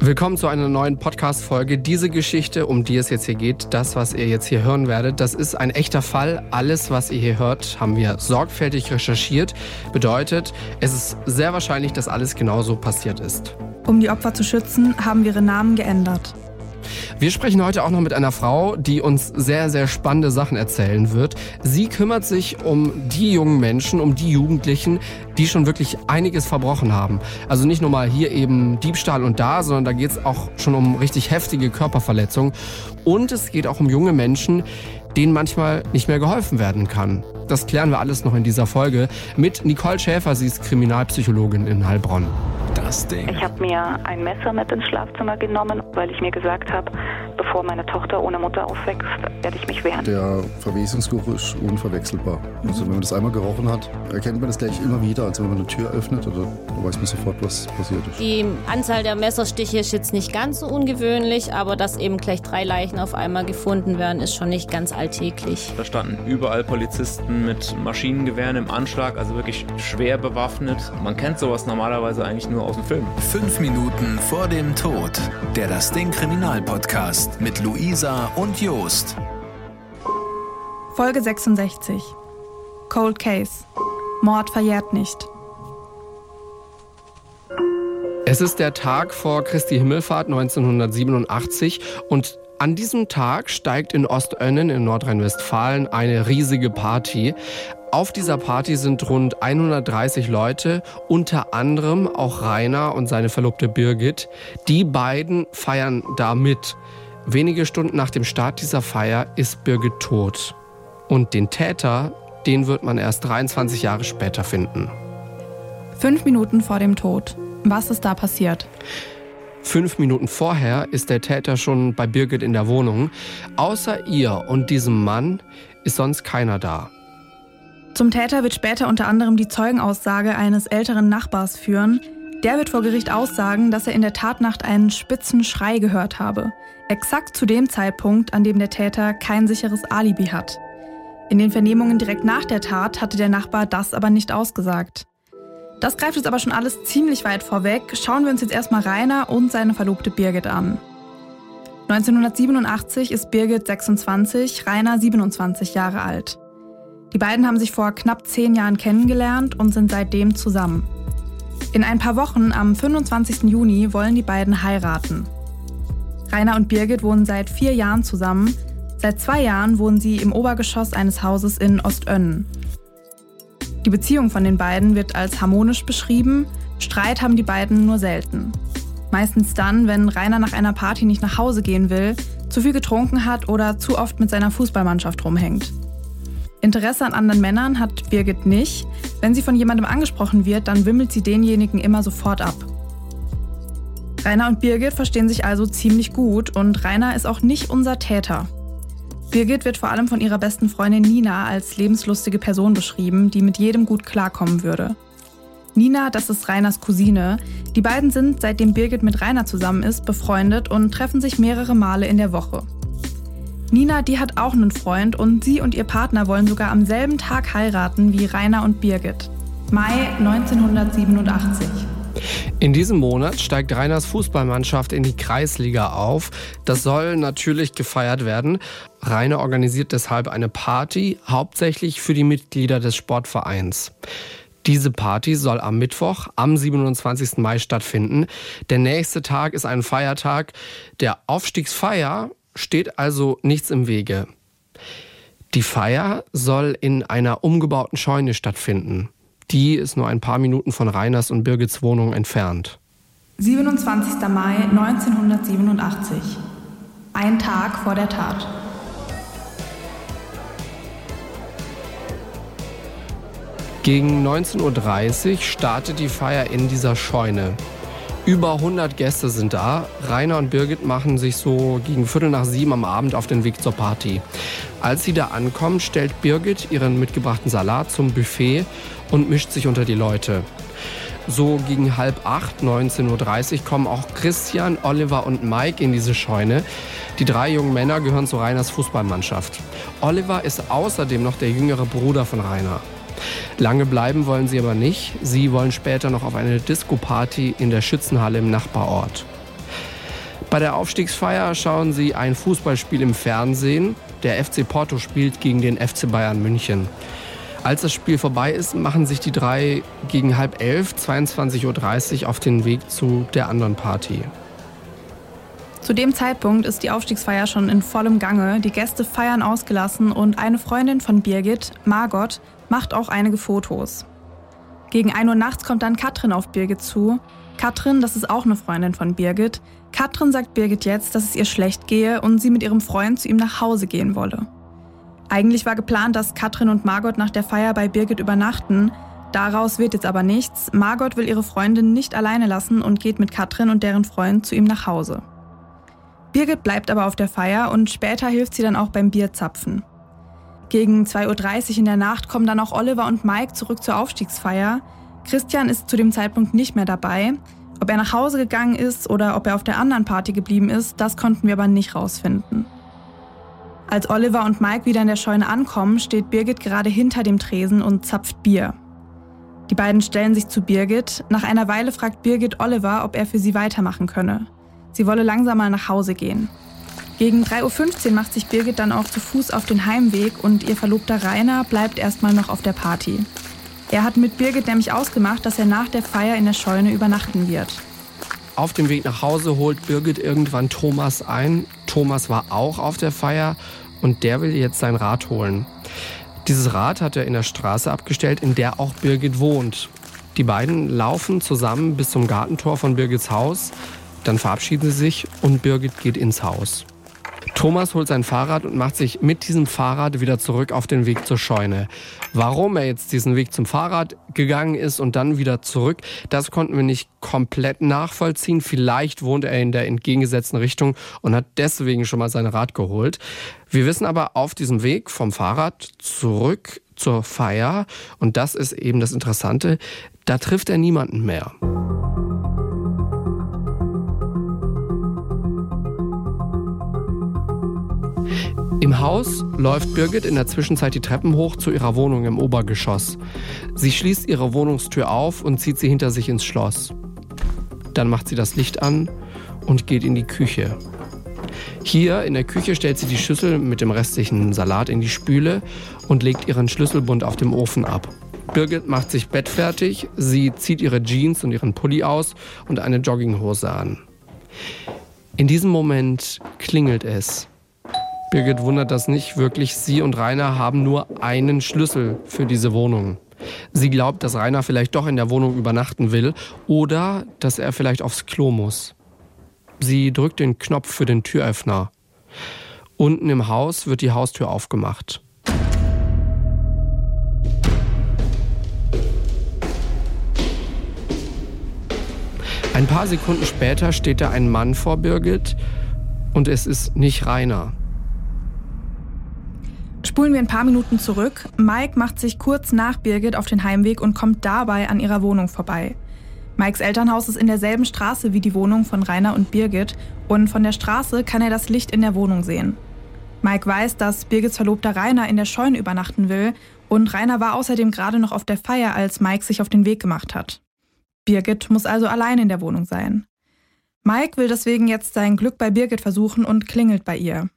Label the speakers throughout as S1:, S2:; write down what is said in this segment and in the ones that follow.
S1: Willkommen zu einer neuen Podcast-Folge. Diese Geschichte, um die es jetzt hier geht, das, was ihr jetzt hier hören werdet, das ist ein echter Fall. Alles, was ihr hier hört, haben wir sorgfältig recherchiert. Bedeutet, es ist sehr wahrscheinlich, dass alles genauso passiert ist.
S2: Um die Opfer zu schützen, haben wir ihre Namen geändert.
S1: Wir sprechen heute auch noch mit einer Frau, die uns sehr, sehr spannende Sachen erzählen wird. Sie kümmert sich um die jungen Menschen, um die Jugendlichen, die schon wirklich einiges verbrochen haben. Also nicht nur mal hier eben Diebstahl und da, sondern da geht es auch schon um richtig heftige Körperverletzungen. Und es geht auch um junge Menschen, denen manchmal nicht mehr geholfen werden kann. Das klären wir alles noch in dieser Folge mit Nicole Schäfer. Sie ist Kriminalpsychologin in Heilbronn.
S3: Das Ding.
S4: Ich habe mir ein Messer mit ins Schlafzimmer genommen, weil ich mir gesagt habe, bevor meine Tochter ohne Mutter aufwächst, werde ich mich wehren.
S5: Der Verwesungsgeruch ist unverwechselbar. Also wenn man das einmal gerochen hat, erkennt man das gleich immer wieder. Also wenn man eine Tür öffnet, oder, dann weiß man sofort, was passiert ist.
S6: Die Anzahl der Messerstiche ist jetzt nicht ganz so ungewöhnlich, aber dass eben gleich drei Leichen auf einmal gefunden werden, ist schon nicht ganz alltäglich.
S7: Da standen überall Polizisten mit Maschinengewehren im Anschlag, also wirklich schwer bewaffnet. Man kennt sowas normalerweise eigentlich nur aus dem Film.
S3: Fünf Minuten vor dem Tod. Der Das Ding Kriminalpodcast mit Luisa und Jost.
S2: Folge 66. Cold Case. Mord verjährt nicht.
S1: Es ist der Tag vor Christi Himmelfahrt 1987 und an diesem Tag steigt in Ostönnen in Nordrhein-Westfalen eine riesige Party. Auf dieser Party sind rund 130 Leute, unter anderem auch Rainer und seine Verlobte Birgit. Die beiden feiern da mit. Wenige Stunden nach dem Start dieser Feier ist Birgit tot. Und den Täter, den wird man erst 23 Jahre später finden.
S2: Fünf Minuten vor dem Tod. Was ist da passiert?
S1: Fünf Minuten vorher ist der Täter schon bei Birgit in der Wohnung. Außer ihr und diesem Mann ist sonst keiner da.
S2: Zum Täter wird später unter anderem die Zeugenaussage eines älteren Nachbars führen. Der wird vor Gericht aussagen, dass er in der Tatnacht einen spitzen Schrei gehört habe. Exakt zu dem Zeitpunkt, an dem der Täter kein sicheres Alibi hat. In den Vernehmungen direkt nach der Tat hatte der Nachbar das aber nicht ausgesagt. Das greift jetzt aber schon alles ziemlich weit vorweg. Schauen wir uns jetzt erstmal Rainer und seine Verlobte Birgit an. 1987 ist Birgit 26, Rainer 27 Jahre alt. Die beiden haben sich vor knapp zehn Jahren kennengelernt und sind seitdem zusammen. In ein paar Wochen, am 25. Juni, wollen die beiden heiraten. Rainer und Birgit wohnen seit vier Jahren zusammen. Seit zwei Jahren wohnen sie im Obergeschoss eines Hauses in Ostönnen. Die Beziehung von den beiden wird als harmonisch beschrieben. Streit haben die beiden nur selten. Meistens dann, wenn Rainer nach einer Party nicht nach Hause gehen will, zu viel getrunken hat oder zu oft mit seiner Fußballmannschaft rumhängt. Interesse an anderen Männern hat Birgit nicht. Wenn sie von jemandem angesprochen wird, dann wimmelt sie denjenigen immer sofort ab. Rainer und Birgit verstehen sich also ziemlich gut und Rainer ist auch nicht unser Täter. Birgit wird vor allem von ihrer besten Freundin Nina als lebenslustige Person beschrieben, die mit jedem gut klarkommen würde. Nina, das ist Rainers Cousine. Die beiden sind, seitdem Birgit mit Rainer zusammen ist, befreundet und treffen sich mehrere Male in der Woche. Nina, die hat auch einen Freund und sie und ihr Partner wollen sogar am selben Tag heiraten wie Rainer und Birgit. Mai 1987.
S1: In diesem Monat steigt Rainers Fußballmannschaft in die Kreisliga auf. Das soll natürlich gefeiert werden. Rainer organisiert deshalb eine Party, hauptsächlich für die Mitglieder des Sportvereins. Diese Party soll am Mittwoch, am 27. Mai stattfinden. Der nächste Tag ist ein Feiertag. Der Aufstiegsfeier steht also nichts im Wege. Die Feier soll in einer umgebauten Scheune stattfinden. Die ist nur ein paar Minuten von Reiners und Birgits Wohnung entfernt.
S2: 27. Mai 1987. Ein Tag vor der Tat.
S1: Gegen 19.30 Uhr startet die Feier in dieser Scheune. Über 100 Gäste sind da. Rainer und Birgit machen sich so gegen Viertel nach sieben am Abend auf den Weg zur Party. Als sie da ankommen, stellt Birgit ihren mitgebrachten Salat zum Buffet und mischt sich unter die Leute. So gegen halb acht, 19.30 Uhr, kommen auch Christian, Oliver und Mike in diese Scheune. Die drei jungen Männer gehören zu Rainers Fußballmannschaft. Oliver ist außerdem noch der jüngere Bruder von Rainer. Lange bleiben wollen sie aber nicht. Sie wollen später noch auf eine Disco-Party in der Schützenhalle im Nachbarort. Bei der Aufstiegsfeier schauen sie ein Fußballspiel im Fernsehen. Der FC Porto spielt gegen den FC Bayern München. Als das Spiel vorbei ist, machen sich die drei gegen halb elf, 22.30 Uhr auf den Weg zu der anderen Party.
S2: Zu dem Zeitpunkt ist die Aufstiegsfeier schon in vollem Gange. Die Gäste feiern ausgelassen und eine Freundin von Birgit, Margot, macht auch einige Fotos. Gegen 1 Uhr nachts kommt dann Katrin auf Birgit zu. Katrin, das ist auch eine Freundin von Birgit. Katrin sagt Birgit jetzt, dass es ihr schlecht gehe und sie mit ihrem Freund zu ihm nach Hause gehen wolle. Eigentlich war geplant, dass Katrin und Margot nach der Feier bei Birgit übernachten. Daraus wird jetzt aber nichts. Margot will ihre Freundin nicht alleine lassen und geht mit Katrin und deren Freund zu ihm nach Hause. Birgit bleibt aber auf der Feier und später hilft sie dann auch beim Bierzapfen. Gegen 2.30 Uhr in der Nacht kommen dann auch Oliver und Mike zurück zur Aufstiegsfeier. Christian ist zu dem Zeitpunkt nicht mehr dabei. Ob er nach Hause gegangen ist oder ob er auf der anderen Party geblieben ist, das konnten wir aber nicht rausfinden. Als Oliver und Mike wieder in der Scheune ankommen, steht Birgit gerade hinter dem Tresen und zapft Bier. Die beiden stellen sich zu Birgit. Nach einer Weile fragt Birgit Oliver, ob er für sie weitermachen könne. Sie wolle langsam mal nach Hause gehen. Gegen 3.15 Uhr macht sich Birgit dann auch zu Fuß auf den Heimweg und ihr Verlobter Rainer bleibt erstmal noch auf der Party. Er hat mit Birgit nämlich ausgemacht, dass er nach der Feier in der Scheune übernachten wird.
S1: Auf dem Weg nach Hause holt Birgit irgendwann Thomas ein. Thomas war auch auf der Feier und der will jetzt sein Rad holen. Dieses Rad hat er in der Straße abgestellt, in der auch Birgit wohnt. Die beiden laufen zusammen bis zum Gartentor von Birgits Haus. Dann verabschieden sie sich und Birgit geht ins Haus. Thomas holt sein Fahrrad und macht sich mit diesem Fahrrad wieder zurück auf den Weg zur Scheune. Warum er jetzt diesen Weg zum Fahrrad gegangen ist und dann wieder zurück, das konnten wir nicht komplett nachvollziehen. Vielleicht wohnt er in der entgegengesetzten Richtung und hat deswegen schon mal sein Rad geholt. Wir wissen aber auf diesem Weg vom Fahrrad zurück zur Feier, und das ist eben das Interessante, da trifft er niemanden mehr. Im Haus läuft Birgit in der Zwischenzeit die Treppen hoch zu ihrer Wohnung im Obergeschoss. Sie schließt ihre Wohnungstür auf und zieht sie hinter sich ins Schloss. Dann macht sie das Licht an und geht in die Küche. Hier in der Küche stellt sie die Schüssel mit dem restlichen Salat in die Spüle und legt ihren Schlüsselbund auf dem Ofen ab. Birgit macht sich bettfertig, sie zieht ihre Jeans und ihren Pulli aus und eine Jogginghose an. In diesem Moment klingelt es. Birgit wundert das nicht wirklich. Sie und Rainer haben nur einen Schlüssel für diese Wohnung. Sie glaubt, dass Rainer vielleicht doch in der Wohnung übernachten will oder dass er vielleicht aufs Klo muss. Sie drückt den Knopf für den Türöffner. Unten im Haus wird die Haustür aufgemacht. Ein paar Sekunden später steht da ein Mann vor Birgit und es ist nicht Rainer.
S2: Spulen wir ein paar Minuten zurück. Mike macht sich kurz nach Birgit auf den Heimweg und kommt dabei an ihrer Wohnung vorbei. Mikes Elternhaus ist in derselben Straße wie die Wohnung von Rainer und Birgit und von der Straße kann er das Licht in der Wohnung sehen. Mike weiß, dass Birgits Verlobter Rainer in der Scheune übernachten will und Rainer war außerdem gerade noch auf der Feier, als Mike sich auf den Weg gemacht hat. Birgit muss also allein in der Wohnung sein. Mike will deswegen jetzt sein Glück bei Birgit versuchen und klingelt bei ihr.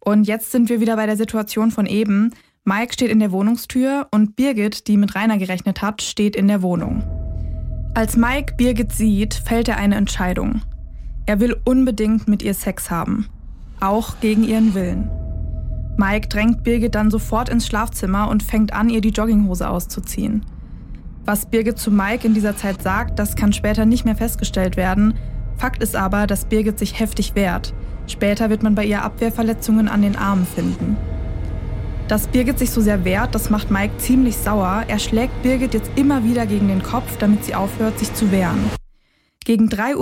S2: Und jetzt sind wir wieder bei der Situation von eben. Mike steht in der Wohnungstür und Birgit, die mit Rainer gerechnet hat, steht in der Wohnung. Als Mike Birgit sieht, fällt er eine Entscheidung. Er will unbedingt mit ihr Sex haben. Auch gegen ihren Willen. Mike drängt Birgit dann sofort ins Schlafzimmer und fängt an, ihr die Jogginghose auszuziehen. Was Birgit zu Mike in dieser Zeit sagt, das kann später nicht mehr festgestellt werden. Fakt ist aber, dass Birgit sich heftig wehrt. Später wird man bei ihr Abwehrverletzungen an den Armen finden. Dass Birgit sich so sehr wehrt, das macht Mike ziemlich sauer. Er schlägt Birgit jetzt immer wieder gegen den Kopf, damit sie aufhört, sich zu wehren. Gegen 3.40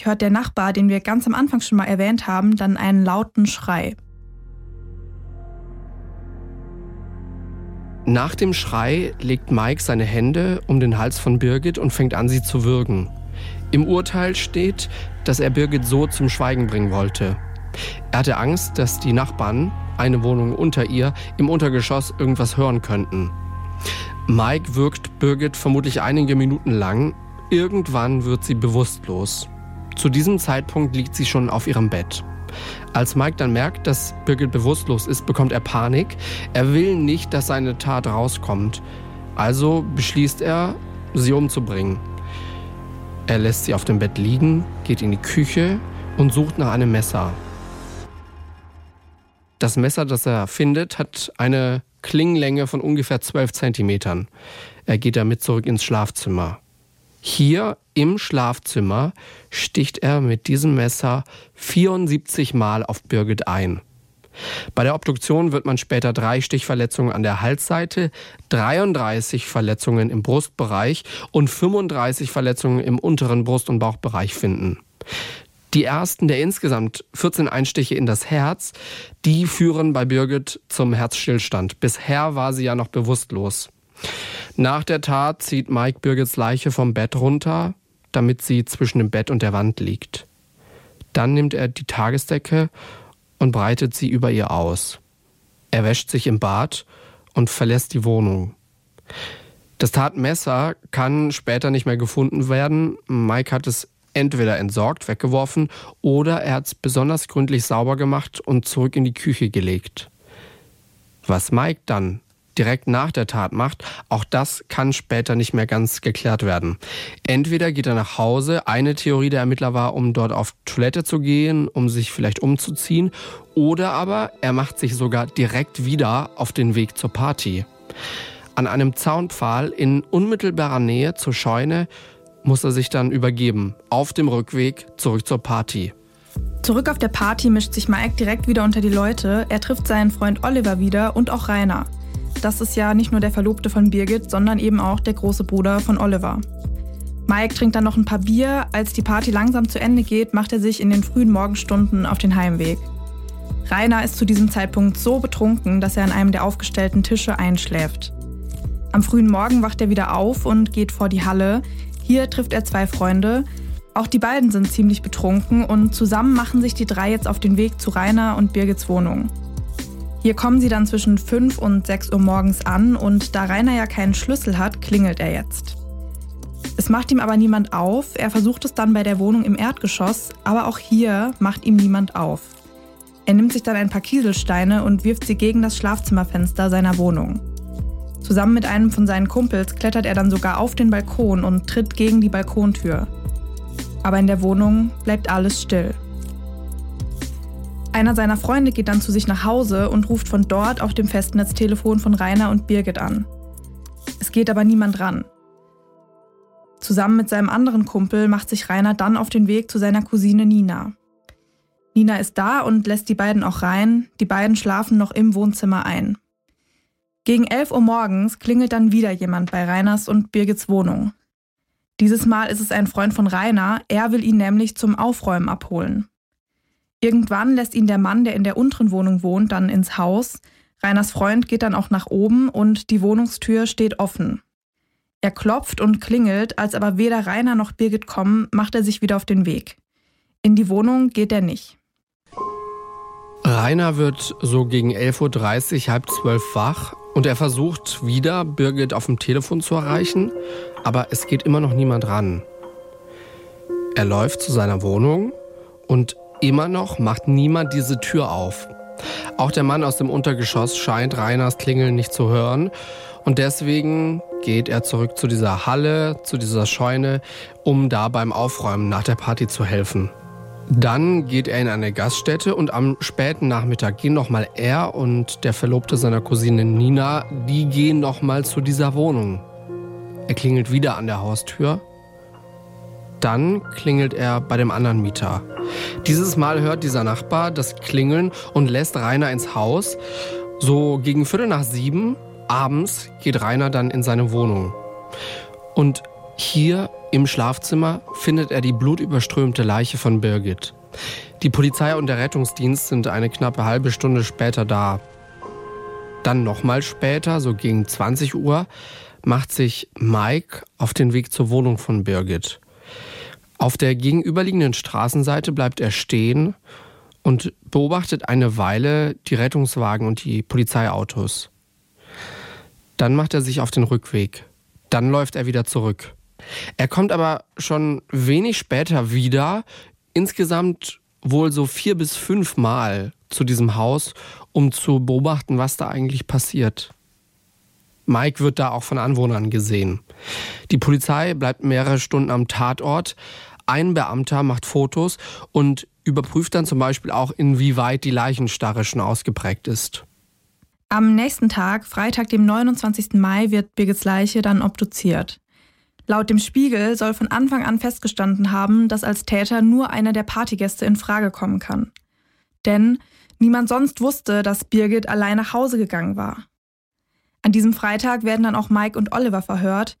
S2: Uhr hört der Nachbar, den wir ganz am Anfang schon mal erwähnt haben, dann einen lauten Schrei.
S1: Nach dem Schrei legt Mike seine Hände um den Hals von Birgit und fängt an, sie zu würgen. Im Urteil steht, dass er Birgit so zum Schweigen bringen wollte. Er hatte Angst, dass die Nachbarn, eine Wohnung unter ihr, im Untergeschoss irgendwas hören könnten. Mike wirkt Birgit vermutlich einige Minuten lang. Irgendwann wird sie bewusstlos. Zu diesem Zeitpunkt liegt sie schon auf ihrem Bett. Als Mike dann merkt, dass Birgit bewusstlos ist, bekommt er Panik. Er will nicht, dass seine Tat rauskommt. Also beschließt er, sie umzubringen. Er lässt sie auf dem Bett liegen, geht in die Küche und sucht nach einem Messer. Das Messer, das er findet, hat eine Klingenlänge von ungefähr 12 Zentimetern. Er geht damit zurück ins Schlafzimmer. Hier im Schlafzimmer sticht er mit diesem Messer 74 Mal auf Birgit ein. Bei der Obduktion wird man später drei Stichverletzungen an der Halsseite, 33 Verletzungen im Brustbereich und 35 Verletzungen im unteren Brust- und Bauchbereich finden. Die ersten der insgesamt 14 Einstiche in das Herz, die führen bei Birgit zum Herzstillstand. Bisher war sie ja noch bewusstlos. Nach der Tat zieht Mike Birgits Leiche vom Bett runter, damit sie zwischen dem Bett und der Wand liegt. Dann nimmt er die Tagesdecke und breitet sie über ihr aus. Er wäscht sich im Bad und verlässt die Wohnung. Das Tatmesser kann später nicht mehr gefunden werden. Mike hat es entweder entsorgt, weggeworfen oder er hat es besonders gründlich sauber gemacht und zurück in die Küche gelegt. Was Mike dann direkt nach der Tat macht, auch das kann später nicht mehr ganz geklärt werden. Entweder geht er nach Hause, eine Theorie der Ermittler war, um dort auf Toilette zu gehen, um sich vielleicht umzuziehen, oder aber er macht sich sogar direkt wieder auf den Weg zur Party. An einem Zaunpfahl in unmittelbarer Nähe zur Scheune muss er sich dann übergeben, auf dem Rückweg zurück zur Party.
S2: Zurück auf der Party mischt sich Mike direkt wieder unter die Leute. Er trifft seinen Freund Oliver wieder und auch Rainer. Das ist ja nicht nur der Verlobte von Birgit, sondern eben auch der große Bruder von Oliver. Mike trinkt dann noch ein paar Bier. Als die Party langsam zu Ende geht, macht er sich in den frühen Morgenstunden auf den Heimweg. Rainer ist zu diesem Zeitpunkt so betrunken, dass er an einem der aufgestellten Tische einschläft. Am frühen Morgen wacht er wieder auf und geht vor die Halle. Hier trifft er zwei Freunde. Auch die beiden sind ziemlich betrunken und zusammen machen sich die drei jetzt auf den Weg zu Rainer und Birgits Wohnung. Hier kommen sie dann zwischen 5 und 6 Uhr morgens an und da Rainer ja keinen Schlüssel hat, klingelt er jetzt. Es macht ihm aber niemand auf. Er versucht es dann bei der Wohnung im Erdgeschoss, aber auch hier macht ihm niemand auf. Er nimmt sich dann ein paar Kieselsteine und wirft sie gegen das Schlafzimmerfenster seiner Wohnung. Zusammen mit einem von seinen Kumpels klettert er dann sogar auf den Balkon und tritt gegen die Balkontür. Aber in der Wohnung bleibt alles still. Einer seiner Freunde geht dann zu sich nach Hause und ruft von dort auf dem Festnetztelefon von Rainer und Birgit an. Es geht aber niemand ran. Zusammen mit seinem anderen Kumpel macht sich Rainer dann auf den Weg zu seiner Cousine Nina. Nina ist da und lässt die beiden auch rein. Die beiden schlafen noch im Wohnzimmer ein. Gegen 11 Uhr morgens klingelt dann wieder jemand bei Rainers und Birgits Wohnung. Dieses Mal ist es ein Freund von Rainer, er will ihn nämlich zum Aufräumen abholen. Irgendwann lässt ihn der Mann, der in der unteren Wohnung wohnt, dann ins Haus. Reiners Freund geht dann auch nach oben und die Wohnungstür steht offen. Er klopft und klingelt, als aber weder Rainer noch Birgit kommen, macht er sich wieder auf den Weg. In die Wohnung geht er nicht.
S1: Rainer wird so gegen 11.30 Uhr, halb zwölf wach und er versucht wieder, Birgit auf dem Telefon zu erreichen, aber es geht immer noch niemand ran. Er läuft zu seiner Wohnung und Immer noch macht niemand diese Tür auf. Auch der Mann aus dem Untergeschoss scheint Reiners Klingeln nicht zu hören und deswegen geht er zurück zu dieser Halle, zu dieser Scheune, um da beim Aufräumen nach der Party zu helfen. Dann geht er in eine Gaststätte und am späten Nachmittag gehen nochmal er und der Verlobte seiner Cousine Nina, die gehen nochmal zu dieser Wohnung. Er klingelt wieder an der Haustür dann klingelt er bei dem anderen Mieter. Dieses Mal hört dieser Nachbar das Klingeln und lässt Rainer ins Haus. So gegen Viertel nach sieben abends geht Rainer dann in seine Wohnung. Und hier im Schlafzimmer findet er die blutüberströmte Leiche von Birgit. Die Polizei und der Rettungsdienst sind eine knappe halbe Stunde später da. Dann nochmal später, so gegen 20 Uhr, macht sich Mike auf den Weg zur Wohnung von Birgit. Auf der gegenüberliegenden Straßenseite bleibt er stehen und beobachtet eine Weile die Rettungswagen und die Polizeiautos. Dann macht er sich auf den Rückweg. Dann läuft er wieder zurück. Er kommt aber schon wenig später wieder, insgesamt wohl so vier bis fünf Mal zu diesem Haus, um zu beobachten, was da eigentlich passiert. Mike wird da auch von Anwohnern gesehen. Die Polizei bleibt mehrere Stunden am Tatort. Ein Beamter macht Fotos und überprüft dann zum Beispiel auch, inwieweit die Leichenstarre schon ausgeprägt ist.
S2: Am nächsten Tag, Freitag, dem 29. Mai, wird Birgits Leiche dann obduziert. Laut dem Spiegel soll von Anfang an festgestanden haben, dass als Täter nur einer der Partygäste in Frage kommen kann. Denn niemand sonst wusste, dass Birgit allein nach Hause gegangen war. An diesem Freitag werden dann auch Mike und Oliver verhört.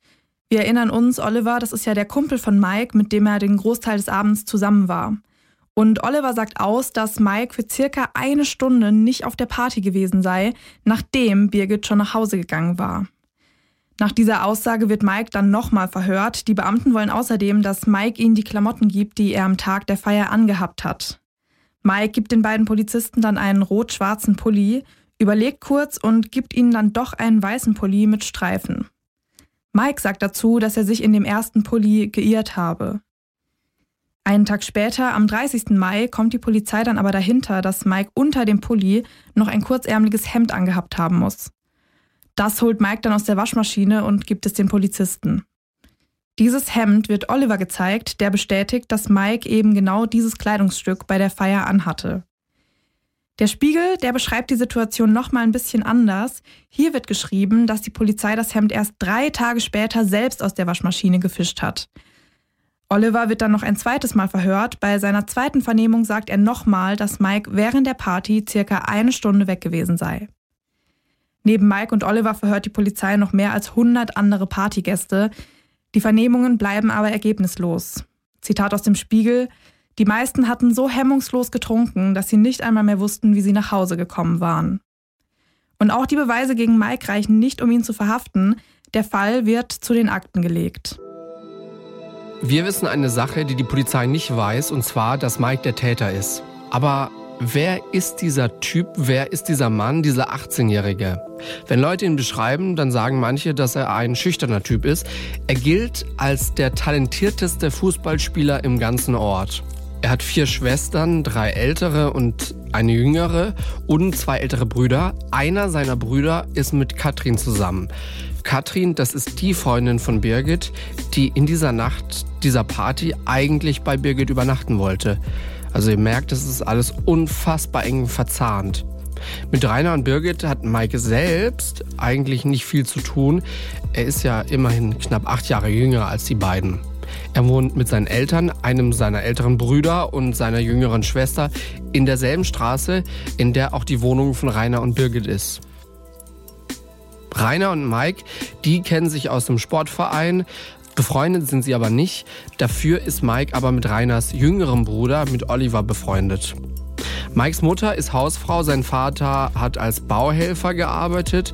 S2: Wir erinnern uns, Oliver, das ist ja der Kumpel von Mike, mit dem er den Großteil des Abends zusammen war. Und Oliver sagt aus, dass Mike für circa eine Stunde nicht auf der Party gewesen sei, nachdem Birgit schon nach Hause gegangen war. Nach dieser Aussage wird Mike dann nochmal verhört. Die Beamten wollen außerdem, dass Mike ihnen die Klamotten gibt, die er am Tag der Feier angehabt hat. Mike gibt den beiden Polizisten dann einen rot-schwarzen Pulli, überlegt kurz und gibt ihnen dann doch einen weißen Pulli mit Streifen. Mike sagt dazu, dass er sich in dem ersten Pulli geirrt habe. Einen Tag später, am 30. Mai, kommt die Polizei dann aber dahinter, dass Mike unter dem Pulli noch ein kurzärmeliges Hemd angehabt haben muss. Das holt Mike dann aus der Waschmaschine und gibt es den Polizisten. Dieses Hemd wird Oliver gezeigt, der bestätigt, dass Mike eben genau dieses Kleidungsstück bei der Feier anhatte. Der Spiegel, der beschreibt die Situation nochmal ein bisschen anders. Hier wird geschrieben, dass die Polizei das Hemd erst drei Tage später selbst aus der Waschmaschine gefischt hat. Oliver wird dann noch ein zweites Mal verhört. Bei seiner zweiten Vernehmung sagt er nochmal, dass Mike während der Party circa eine Stunde weg gewesen sei. Neben Mike und Oliver verhört die Polizei noch mehr als 100 andere Partygäste. Die Vernehmungen bleiben aber ergebnislos. Zitat aus dem Spiegel. Die meisten hatten so hemmungslos getrunken, dass sie nicht einmal mehr wussten, wie sie nach Hause gekommen waren. Und auch die Beweise gegen Mike reichen nicht, um ihn zu verhaften. Der Fall wird zu den Akten gelegt.
S1: Wir wissen eine Sache, die die Polizei nicht weiß, und zwar, dass Mike der Täter ist. Aber Wer ist dieser Typ? Wer ist dieser Mann, dieser 18-Jährige? Wenn Leute ihn beschreiben, dann sagen manche, dass er ein schüchterner Typ ist. Er gilt als der talentierteste Fußballspieler im ganzen Ort. Er hat vier Schwestern, drei ältere und eine jüngere und zwei ältere Brüder. Einer seiner Brüder ist mit Katrin zusammen. Katrin, das ist die Freundin von Birgit, die in dieser Nacht dieser Party eigentlich bei Birgit übernachten wollte. Also ihr merkt, es ist alles unfassbar eng verzahnt. Mit Rainer und Birgit hat Maike selbst eigentlich nicht viel zu tun. Er ist ja immerhin knapp acht Jahre jünger als die beiden. Er wohnt mit seinen Eltern, einem seiner älteren Brüder und seiner jüngeren Schwester in derselben Straße, in der auch die Wohnung von Rainer und Birgit ist. Rainer und Mike, die kennen sich aus dem Sportverein, Befreundet sind sie aber nicht. Dafür ist Mike aber mit Reiners jüngerem Bruder, mit Oliver, befreundet. Mikes Mutter ist Hausfrau, sein Vater hat als Bauhelfer gearbeitet.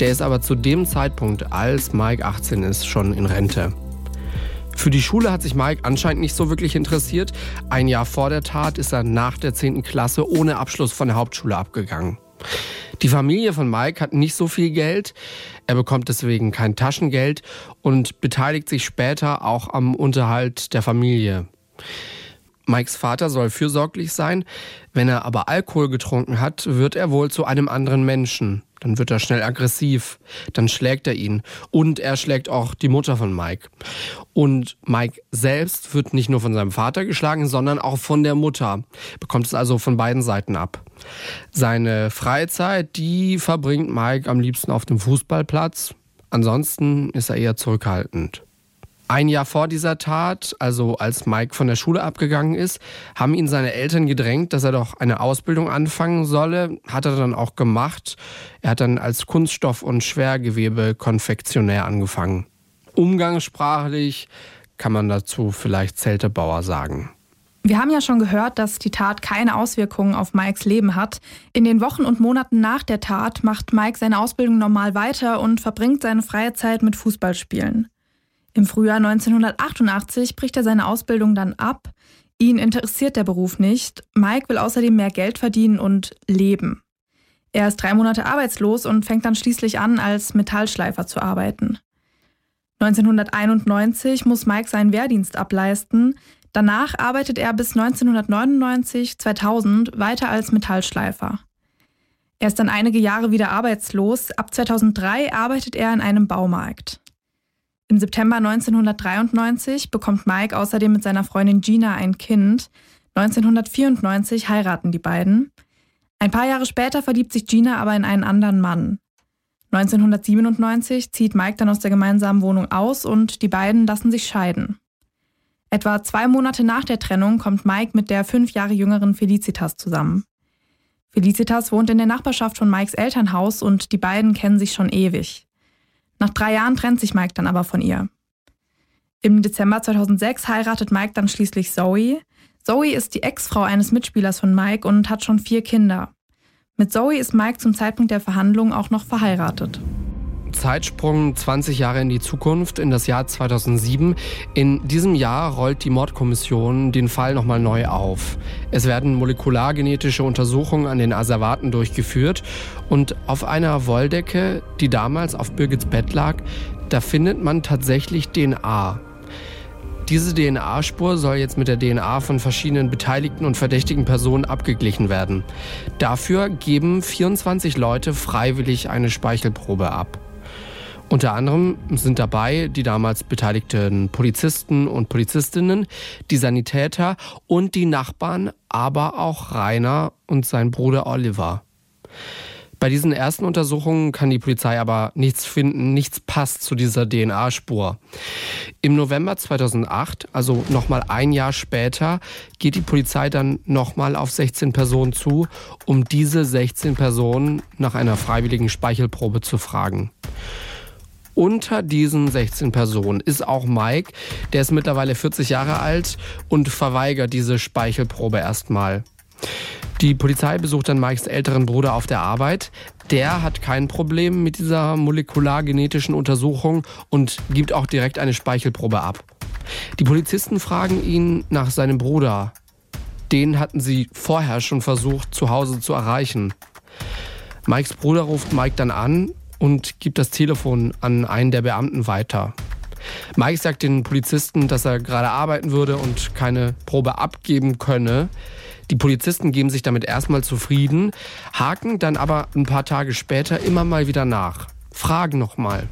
S1: Der ist aber zu dem Zeitpunkt, als Mike 18 ist, schon in Rente. Für die Schule hat sich Mike anscheinend nicht so wirklich interessiert. Ein Jahr vor der Tat ist er nach der 10. Klasse ohne Abschluss von der Hauptschule abgegangen. Die Familie von Mike hat nicht so viel Geld. Er bekommt deswegen kein Taschengeld und beteiligt sich später auch am Unterhalt der Familie. Mikes Vater soll fürsorglich sein. Wenn er aber Alkohol getrunken hat, wird er wohl zu einem anderen Menschen. Dann wird er schnell aggressiv. Dann schlägt er ihn. Und er schlägt auch die Mutter von Mike. Und Mike selbst wird nicht nur von seinem Vater geschlagen, sondern auch von der Mutter. Bekommt es also von beiden Seiten ab. Seine Freizeit, die verbringt Mike am liebsten auf dem Fußballplatz. Ansonsten ist er eher zurückhaltend. Ein Jahr vor dieser Tat, also als Mike von der Schule abgegangen ist, haben ihn seine Eltern gedrängt, dass er doch eine Ausbildung anfangen solle. Hat er dann auch gemacht. Er hat dann als Kunststoff- und Schwergewebe-Konfektionär angefangen. Umgangssprachlich kann man dazu vielleicht Zeltebauer sagen.
S2: Wir haben ja schon gehört, dass die Tat keine Auswirkungen auf Mikes Leben hat. In den Wochen und Monaten nach der Tat macht Mike seine Ausbildung normal weiter und verbringt seine freie Zeit mit Fußballspielen. Im Frühjahr 1988 bricht er seine Ausbildung dann ab. Ihn interessiert der Beruf nicht. Mike will außerdem mehr Geld verdienen und leben. Er ist drei Monate arbeitslos und fängt dann schließlich an, als Metallschleifer zu arbeiten. 1991 muss Mike seinen Wehrdienst ableisten. Danach arbeitet er bis 1999, 2000 weiter als Metallschleifer. Er ist dann einige Jahre wieder arbeitslos. Ab 2003 arbeitet er in einem Baumarkt. Im September 1993 bekommt Mike außerdem mit seiner Freundin Gina ein Kind. 1994 heiraten die beiden. Ein paar Jahre später verliebt sich Gina aber in einen anderen Mann. 1997 zieht Mike dann aus der gemeinsamen Wohnung aus und die beiden lassen sich scheiden. Etwa zwei Monate nach der Trennung kommt Mike mit der fünf Jahre jüngeren Felicitas zusammen. Felicitas wohnt in der Nachbarschaft von Mikes Elternhaus und die beiden kennen sich schon ewig. Nach drei Jahren trennt sich Mike dann aber von ihr. Im Dezember 2006 heiratet Mike dann schließlich Zoe. Zoe ist die Ex-Frau eines Mitspielers von Mike und hat schon vier Kinder. Mit Zoe ist Mike zum Zeitpunkt der Verhandlungen auch noch verheiratet.
S1: Zeitsprung 20 Jahre in die Zukunft, in das Jahr 2007. In diesem Jahr rollt die Mordkommission den Fall nochmal neu auf. Es werden molekulargenetische Untersuchungen an den Asservaten durchgeführt und auf einer Wolldecke, die damals auf Birgits Bett lag, da findet man tatsächlich DNA. Diese DNA-Spur soll jetzt mit der DNA von verschiedenen beteiligten und verdächtigen Personen abgeglichen werden. Dafür geben 24 Leute freiwillig eine Speichelprobe ab. Unter anderem sind dabei die damals beteiligten Polizisten und Polizistinnen, die Sanitäter und die Nachbarn, aber auch Rainer und sein Bruder Oliver. Bei diesen ersten Untersuchungen kann die Polizei aber nichts finden, nichts passt zu dieser DNA-Spur. Im November 2008, also nochmal ein Jahr später, geht die Polizei dann nochmal auf 16 Personen zu, um diese 16 Personen nach einer freiwilligen Speichelprobe zu fragen. Unter diesen 16 Personen ist auch Mike, der ist mittlerweile 40 Jahre alt und verweigert diese Speichelprobe erstmal. Die Polizei besucht dann Mikes älteren Bruder auf der Arbeit. Der hat kein Problem mit dieser molekulargenetischen Untersuchung und gibt auch direkt eine Speichelprobe ab. Die Polizisten fragen ihn nach seinem Bruder. Den hatten sie vorher schon versucht, zu Hause zu erreichen. Mikes Bruder ruft Mike dann an und gibt das Telefon an einen der Beamten weiter. Mike sagt den Polizisten, dass er gerade arbeiten würde und keine Probe abgeben könne. Die Polizisten geben sich damit erstmal zufrieden, haken dann aber ein paar Tage später immer mal wieder nach, fragen nochmal.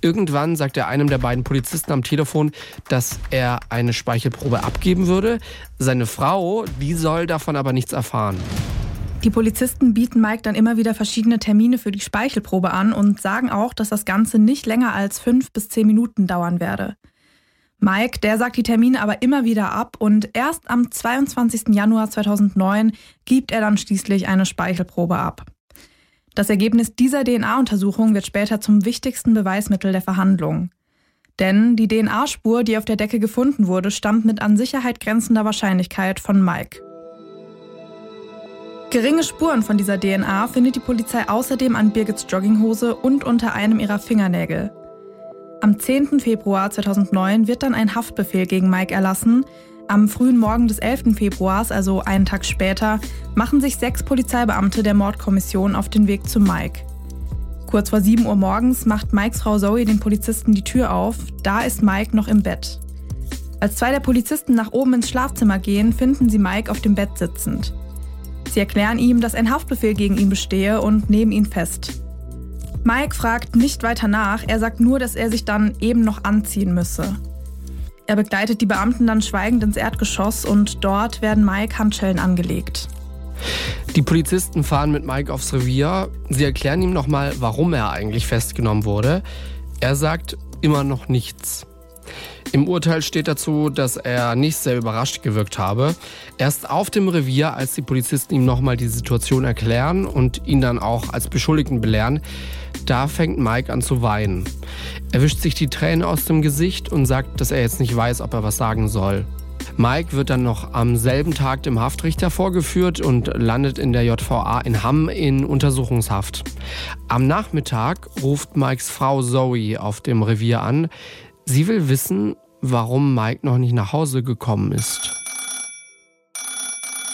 S1: Irgendwann sagt er einem der beiden Polizisten am Telefon, dass er eine Speichelprobe abgeben würde. Seine Frau, die soll davon aber nichts erfahren.
S2: Die Polizisten bieten Mike dann immer wieder verschiedene Termine für die Speichelprobe an und sagen auch, dass das Ganze nicht länger als fünf bis zehn Minuten dauern werde. Mike, der sagt die Termine aber immer wieder ab und erst am 22. Januar 2009 gibt er dann schließlich eine Speichelprobe ab. Das Ergebnis dieser DNA-Untersuchung wird später zum wichtigsten Beweismittel der Verhandlung. Denn die DNA-Spur, die auf der Decke gefunden wurde, stammt mit an Sicherheit grenzender Wahrscheinlichkeit von Mike. Geringe Spuren von dieser DNA findet die Polizei außerdem an Birgits Jogginghose und unter einem ihrer Fingernägel. Am 10. Februar 2009 wird dann ein Haftbefehl gegen Mike erlassen. Am frühen Morgen des 11. Februars, also einen Tag später, machen sich sechs Polizeibeamte der Mordkommission auf den Weg zu Mike. Kurz vor 7 Uhr morgens macht Mikes Frau Zoe den Polizisten die Tür auf. Da ist Mike noch im Bett. Als zwei der Polizisten nach oben ins Schlafzimmer gehen, finden sie Mike auf dem Bett sitzend. Sie erklären ihm, dass ein Haftbefehl gegen ihn bestehe und nehmen ihn fest. Mike fragt nicht weiter nach, er sagt nur, dass er sich dann eben noch anziehen müsse. Er begleitet die Beamten dann schweigend ins Erdgeschoss und dort werden Mike Handschellen angelegt.
S1: Die Polizisten fahren mit Mike aufs Revier. Sie erklären ihm nochmal, warum er eigentlich festgenommen wurde. Er sagt immer noch nichts. Im Urteil steht dazu, dass er nicht sehr überrascht gewirkt habe. Erst auf dem Revier, als die Polizisten ihm nochmal die Situation erklären und ihn dann auch als Beschuldigten belehren, da fängt Mike an zu weinen. Er wischt sich die Tränen aus dem Gesicht und sagt, dass er jetzt nicht weiß, ob er was sagen soll. Mike wird dann noch am selben Tag dem Haftrichter vorgeführt und landet in der JVA in Hamm in Untersuchungshaft. Am Nachmittag ruft Mikes Frau Zoe auf dem Revier an. Sie will wissen, warum Mike noch nicht nach Hause gekommen ist.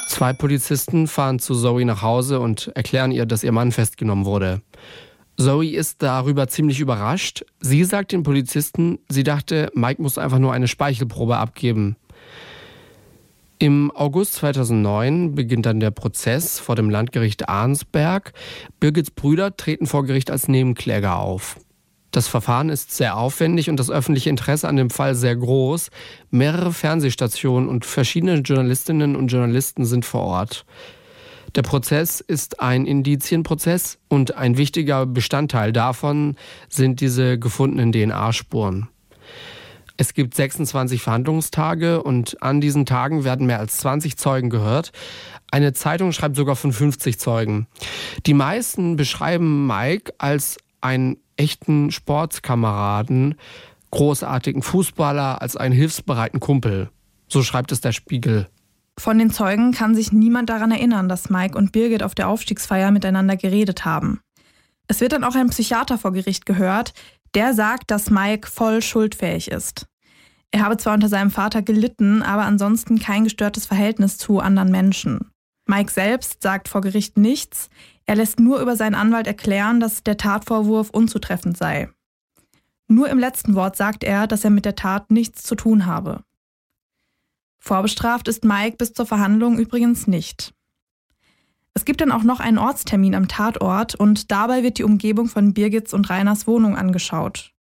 S1: Zwei Polizisten fahren zu Zoe nach Hause und erklären ihr, dass ihr Mann festgenommen wurde. Zoe ist darüber ziemlich überrascht. Sie sagt den Polizisten, sie dachte, Mike muss einfach nur eine Speichelprobe abgeben. Im August 2009 beginnt dann der Prozess vor dem Landgericht Arnsberg. Birgits Brüder treten vor Gericht als Nebenkläger auf. Das Verfahren ist sehr aufwendig und das öffentliche Interesse an dem Fall sehr groß. Mehrere Fernsehstationen und verschiedene Journalistinnen und Journalisten sind vor Ort. Der Prozess ist ein Indizienprozess und ein wichtiger Bestandteil davon sind diese gefundenen DNA-Spuren. Es gibt 26 Verhandlungstage und an diesen Tagen werden mehr als 20 Zeugen gehört. Eine Zeitung schreibt sogar von 50 Zeugen. Die meisten beschreiben Mike als einen echten Sportskameraden, großartigen Fußballer, als einen hilfsbereiten Kumpel. So schreibt es der Spiegel.
S2: Von den Zeugen kann sich niemand daran erinnern, dass Mike und Birgit auf der Aufstiegsfeier miteinander geredet haben. Es wird dann auch ein Psychiater vor Gericht gehört, der sagt, dass Mike voll schuldfähig ist. Er habe zwar unter seinem Vater gelitten, aber ansonsten kein gestörtes Verhältnis zu anderen Menschen. Mike selbst sagt vor Gericht nichts, er lässt nur über seinen Anwalt erklären, dass der Tatvorwurf unzutreffend sei. Nur im letzten Wort sagt er, dass er mit der Tat nichts zu tun habe. Vorbestraft ist Mike bis zur Verhandlung übrigens nicht. Es gibt dann auch noch einen Ortstermin am Tatort und dabei wird die Umgebung von Birgits und Reiners Wohnung angeschaut.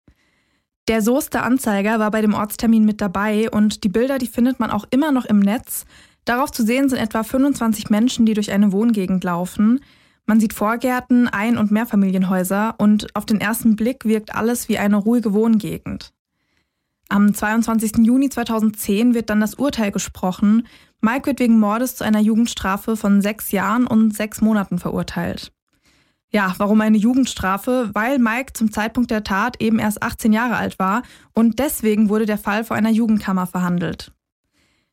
S2: Der Soester Anzeiger war bei dem Ortstermin mit dabei und die Bilder, die findet man auch immer noch im Netz. Darauf zu sehen sind etwa 25 Menschen, die durch eine Wohngegend laufen. Man sieht Vorgärten, Ein- und Mehrfamilienhäuser und auf den ersten Blick wirkt alles wie eine ruhige Wohngegend. Am 22. Juni 2010 wird dann das Urteil gesprochen. Mike wird wegen Mordes zu einer Jugendstrafe von sechs Jahren und sechs Monaten verurteilt. Ja, warum eine Jugendstrafe? Weil Mike zum Zeitpunkt der Tat eben erst 18 Jahre alt war und deswegen wurde der Fall vor einer Jugendkammer verhandelt.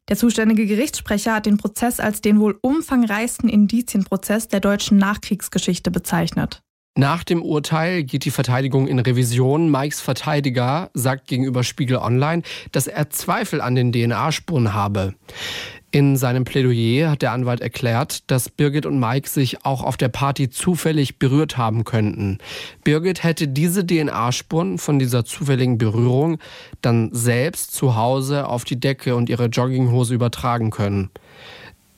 S2: Der zuständige Gerichtssprecher hat den Prozess als den wohl umfangreichsten Indizienprozess der deutschen Nachkriegsgeschichte bezeichnet.
S1: Nach dem Urteil geht die Verteidigung in Revision. Mikes Verteidiger sagt gegenüber Spiegel Online, dass er Zweifel an den DNA-Spuren habe. In seinem Plädoyer hat der Anwalt erklärt, dass Birgit und Mike sich auch auf der Party zufällig berührt haben könnten. Birgit hätte diese DNA-Spuren von dieser zufälligen Berührung dann selbst zu Hause auf die Decke und ihre Jogginghose übertragen können.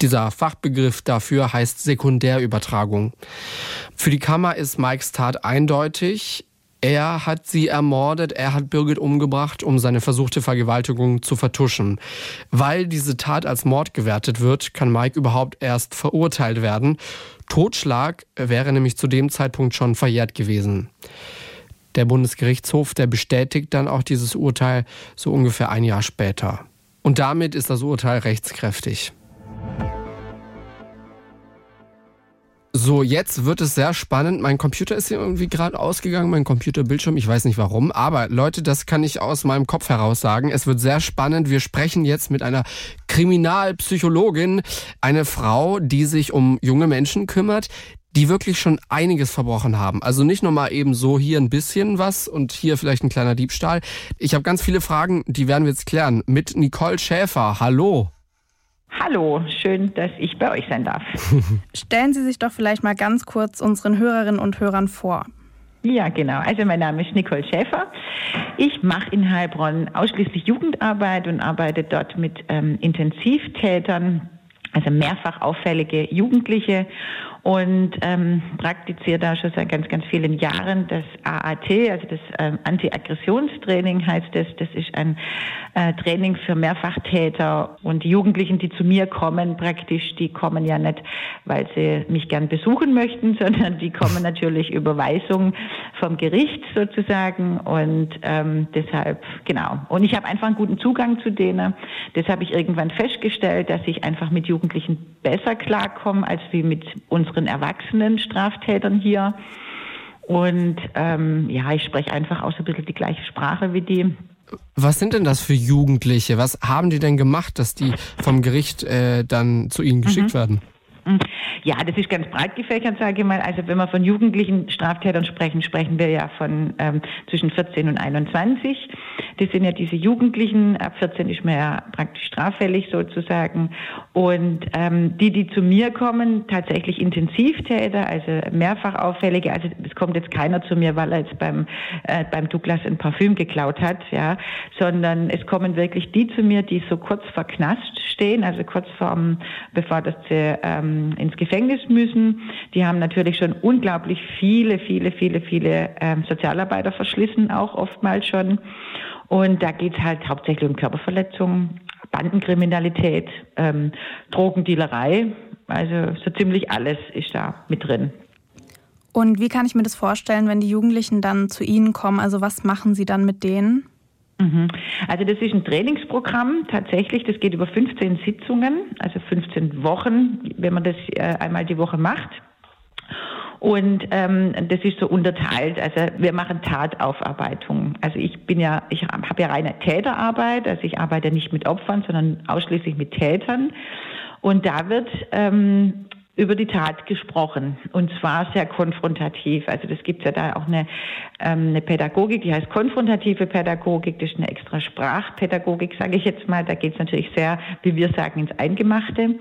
S1: Dieser Fachbegriff dafür heißt Sekundärübertragung. Für die Kammer ist Mikes Tat eindeutig. Er hat sie ermordet, er hat Birgit umgebracht, um seine versuchte Vergewaltigung zu vertuschen. Weil diese Tat als Mord gewertet wird, kann Mike überhaupt erst verurteilt werden. Totschlag wäre nämlich zu dem Zeitpunkt schon verjährt gewesen. Der Bundesgerichtshof, der bestätigt dann auch dieses Urteil so ungefähr ein Jahr später. Und damit ist das Urteil rechtskräftig. So, jetzt wird es sehr spannend. Mein Computer ist hier irgendwie gerade ausgegangen, mein Computerbildschirm. Ich weiß nicht warum. Aber Leute, das kann ich aus meinem Kopf heraus sagen. Es wird sehr spannend. Wir sprechen jetzt mit einer Kriminalpsychologin, eine Frau, die sich um junge Menschen kümmert, die wirklich schon einiges verbrochen haben. Also nicht nur mal eben so hier ein bisschen was und hier vielleicht ein kleiner Diebstahl. Ich habe ganz viele Fragen, die werden wir jetzt klären. Mit Nicole Schäfer. Hallo.
S8: Hallo, schön, dass ich bei euch sein darf.
S2: Stellen Sie sich doch vielleicht mal ganz kurz unseren Hörerinnen und Hörern vor.
S8: Ja, genau. Also mein Name ist Nicole Schäfer. Ich mache in Heilbronn ausschließlich Jugendarbeit und arbeite dort mit ähm, Intensivtätern, also mehrfach auffällige Jugendliche und ähm, praktiziere da schon seit ganz, ganz vielen Jahren das AAT, also das ähm, Anti-Aggressionstraining heißt das. Das ist ein äh, Training für Mehrfachtäter und die Jugendlichen, die zu mir kommen, praktisch, die kommen ja nicht, weil sie mich gern besuchen möchten, sondern die kommen natürlich Überweisung vom Gericht sozusagen und ähm, deshalb, genau. Und ich habe einfach einen guten Zugang zu denen. Das habe ich irgendwann festgestellt, dass ich einfach mit Jugendlichen besser klarkomme als wie mit unseren unseren erwachsenen Straftätern hier. Und ähm, ja, ich spreche einfach auch so ein bisschen die gleiche Sprache wie die.
S1: Was sind denn das für Jugendliche? Was haben die denn gemacht, dass die vom Gericht äh, dann zu Ihnen geschickt mhm. werden?
S8: Ja, das ist ganz breit gefächert, sage ich mal. Also wenn wir von jugendlichen Straftätern sprechen, sprechen wir ja von ähm, zwischen 14 und 21. Das sind ja diese Jugendlichen, ab 14 ist man ja praktisch straffällig sozusagen. Und ähm, die, die zu mir kommen, tatsächlich Intensivtäter, also mehrfach auffällige, also es kommt jetzt keiner zu mir, weil er jetzt beim, äh, beim Douglas ein Parfüm geklaut hat, ja, sondern es kommen wirklich die zu mir, die so kurz vor stehen, also kurz vorm, bevor das sie ähm, ins Gefängnis müssen. Die haben natürlich schon unglaublich viele, viele, viele, viele ähm, Sozialarbeiter verschlissen, auch oftmals schon. Und da geht es halt hauptsächlich um Körperverletzungen, Bandenkriminalität, ähm, Drogendealerei. Also so ziemlich alles ist da mit drin.
S2: Und wie kann ich mir das vorstellen, wenn die Jugendlichen dann zu Ihnen kommen? Also was machen Sie dann mit denen?
S8: Mhm. Also das ist ein Trainingsprogramm tatsächlich, das geht über 15 Sitzungen, also 15 Wochen, wenn man das äh, einmal die Woche macht. Und ähm, das ist so unterteilt. Also wir machen Tataufarbeitung. Also ich bin ja, ich habe ja reine Täterarbeit. Also ich arbeite nicht mit Opfern, sondern ausschließlich mit Tätern. Und da wird ähm, über die Tat gesprochen und zwar sehr konfrontativ. Also das gibt ja da auch eine, ähm, eine Pädagogik, die heißt konfrontative Pädagogik, das ist eine extra Sprachpädagogik, sage ich jetzt mal. Da geht es natürlich sehr, wie wir sagen, ins Eingemachte.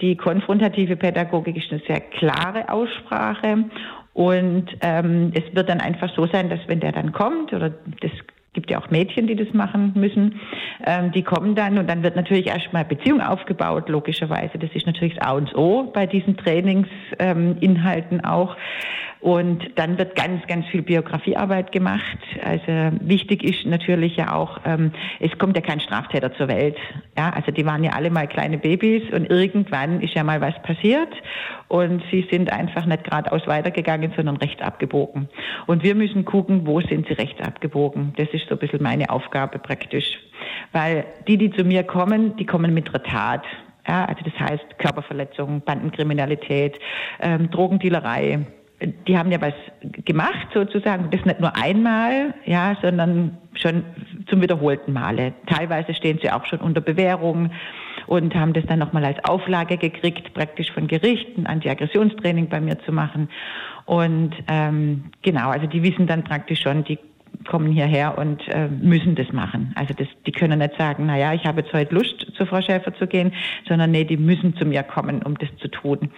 S8: Die konfrontative Pädagogik ist eine sehr klare Aussprache und ähm, es wird dann einfach so sein, dass wenn der dann kommt oder das gibt ja auch Mädchen, die das machen müssen. Ähm, die kommen dann und dann wird natürlich erstmal Beziehung aufgebaut, logischerweise. Das ist natürlich das A und O bei diesen Trainingsinhalten ähm, auch. Und dann wird ganz, ganz viel Biografiearbeit gemacht. Also wichtig ist natürlich ja auch, ähm, es kommt ja kein Straftäter zur Welt. Ja, also die waren ja alle mal kleine Babys und irgendwann ist ja mal was passiert und sie sind einfach nicht geradeaus weitergegangen, sondern recht abgebogen. Und wir müssen gucken, wo sind sie recht abgebogen. Das ist so ein bisschen meine Aufgabe praktisch. Weil die, die zu mir kommen, die kommen mit einer. Ja, also das heißt Körperverletzung, Bandenkriminalität, ähm, Drogendealerei, die haben ja was gemacht sozusagen, das nicht nur einmal, ja, sondern schon zum wiederholten Male. Teilweise stehen sie auch schon unter Bewährung und haben das dann nochmal als Auflage gekriegt, praktisch von Gerichten, Anti-Aggressionstraining bei mir zu machen. Und ähm, genau, also die wissen dann praktisch schon, die kommen hierher und äh, müssen das machen. Also das, die können nicht sagen, naja, ich habe jetzt heute Lust, zur Frau Schäfer zu gehen, sondern nee, die müssen zu mir kommen, um das zu tun.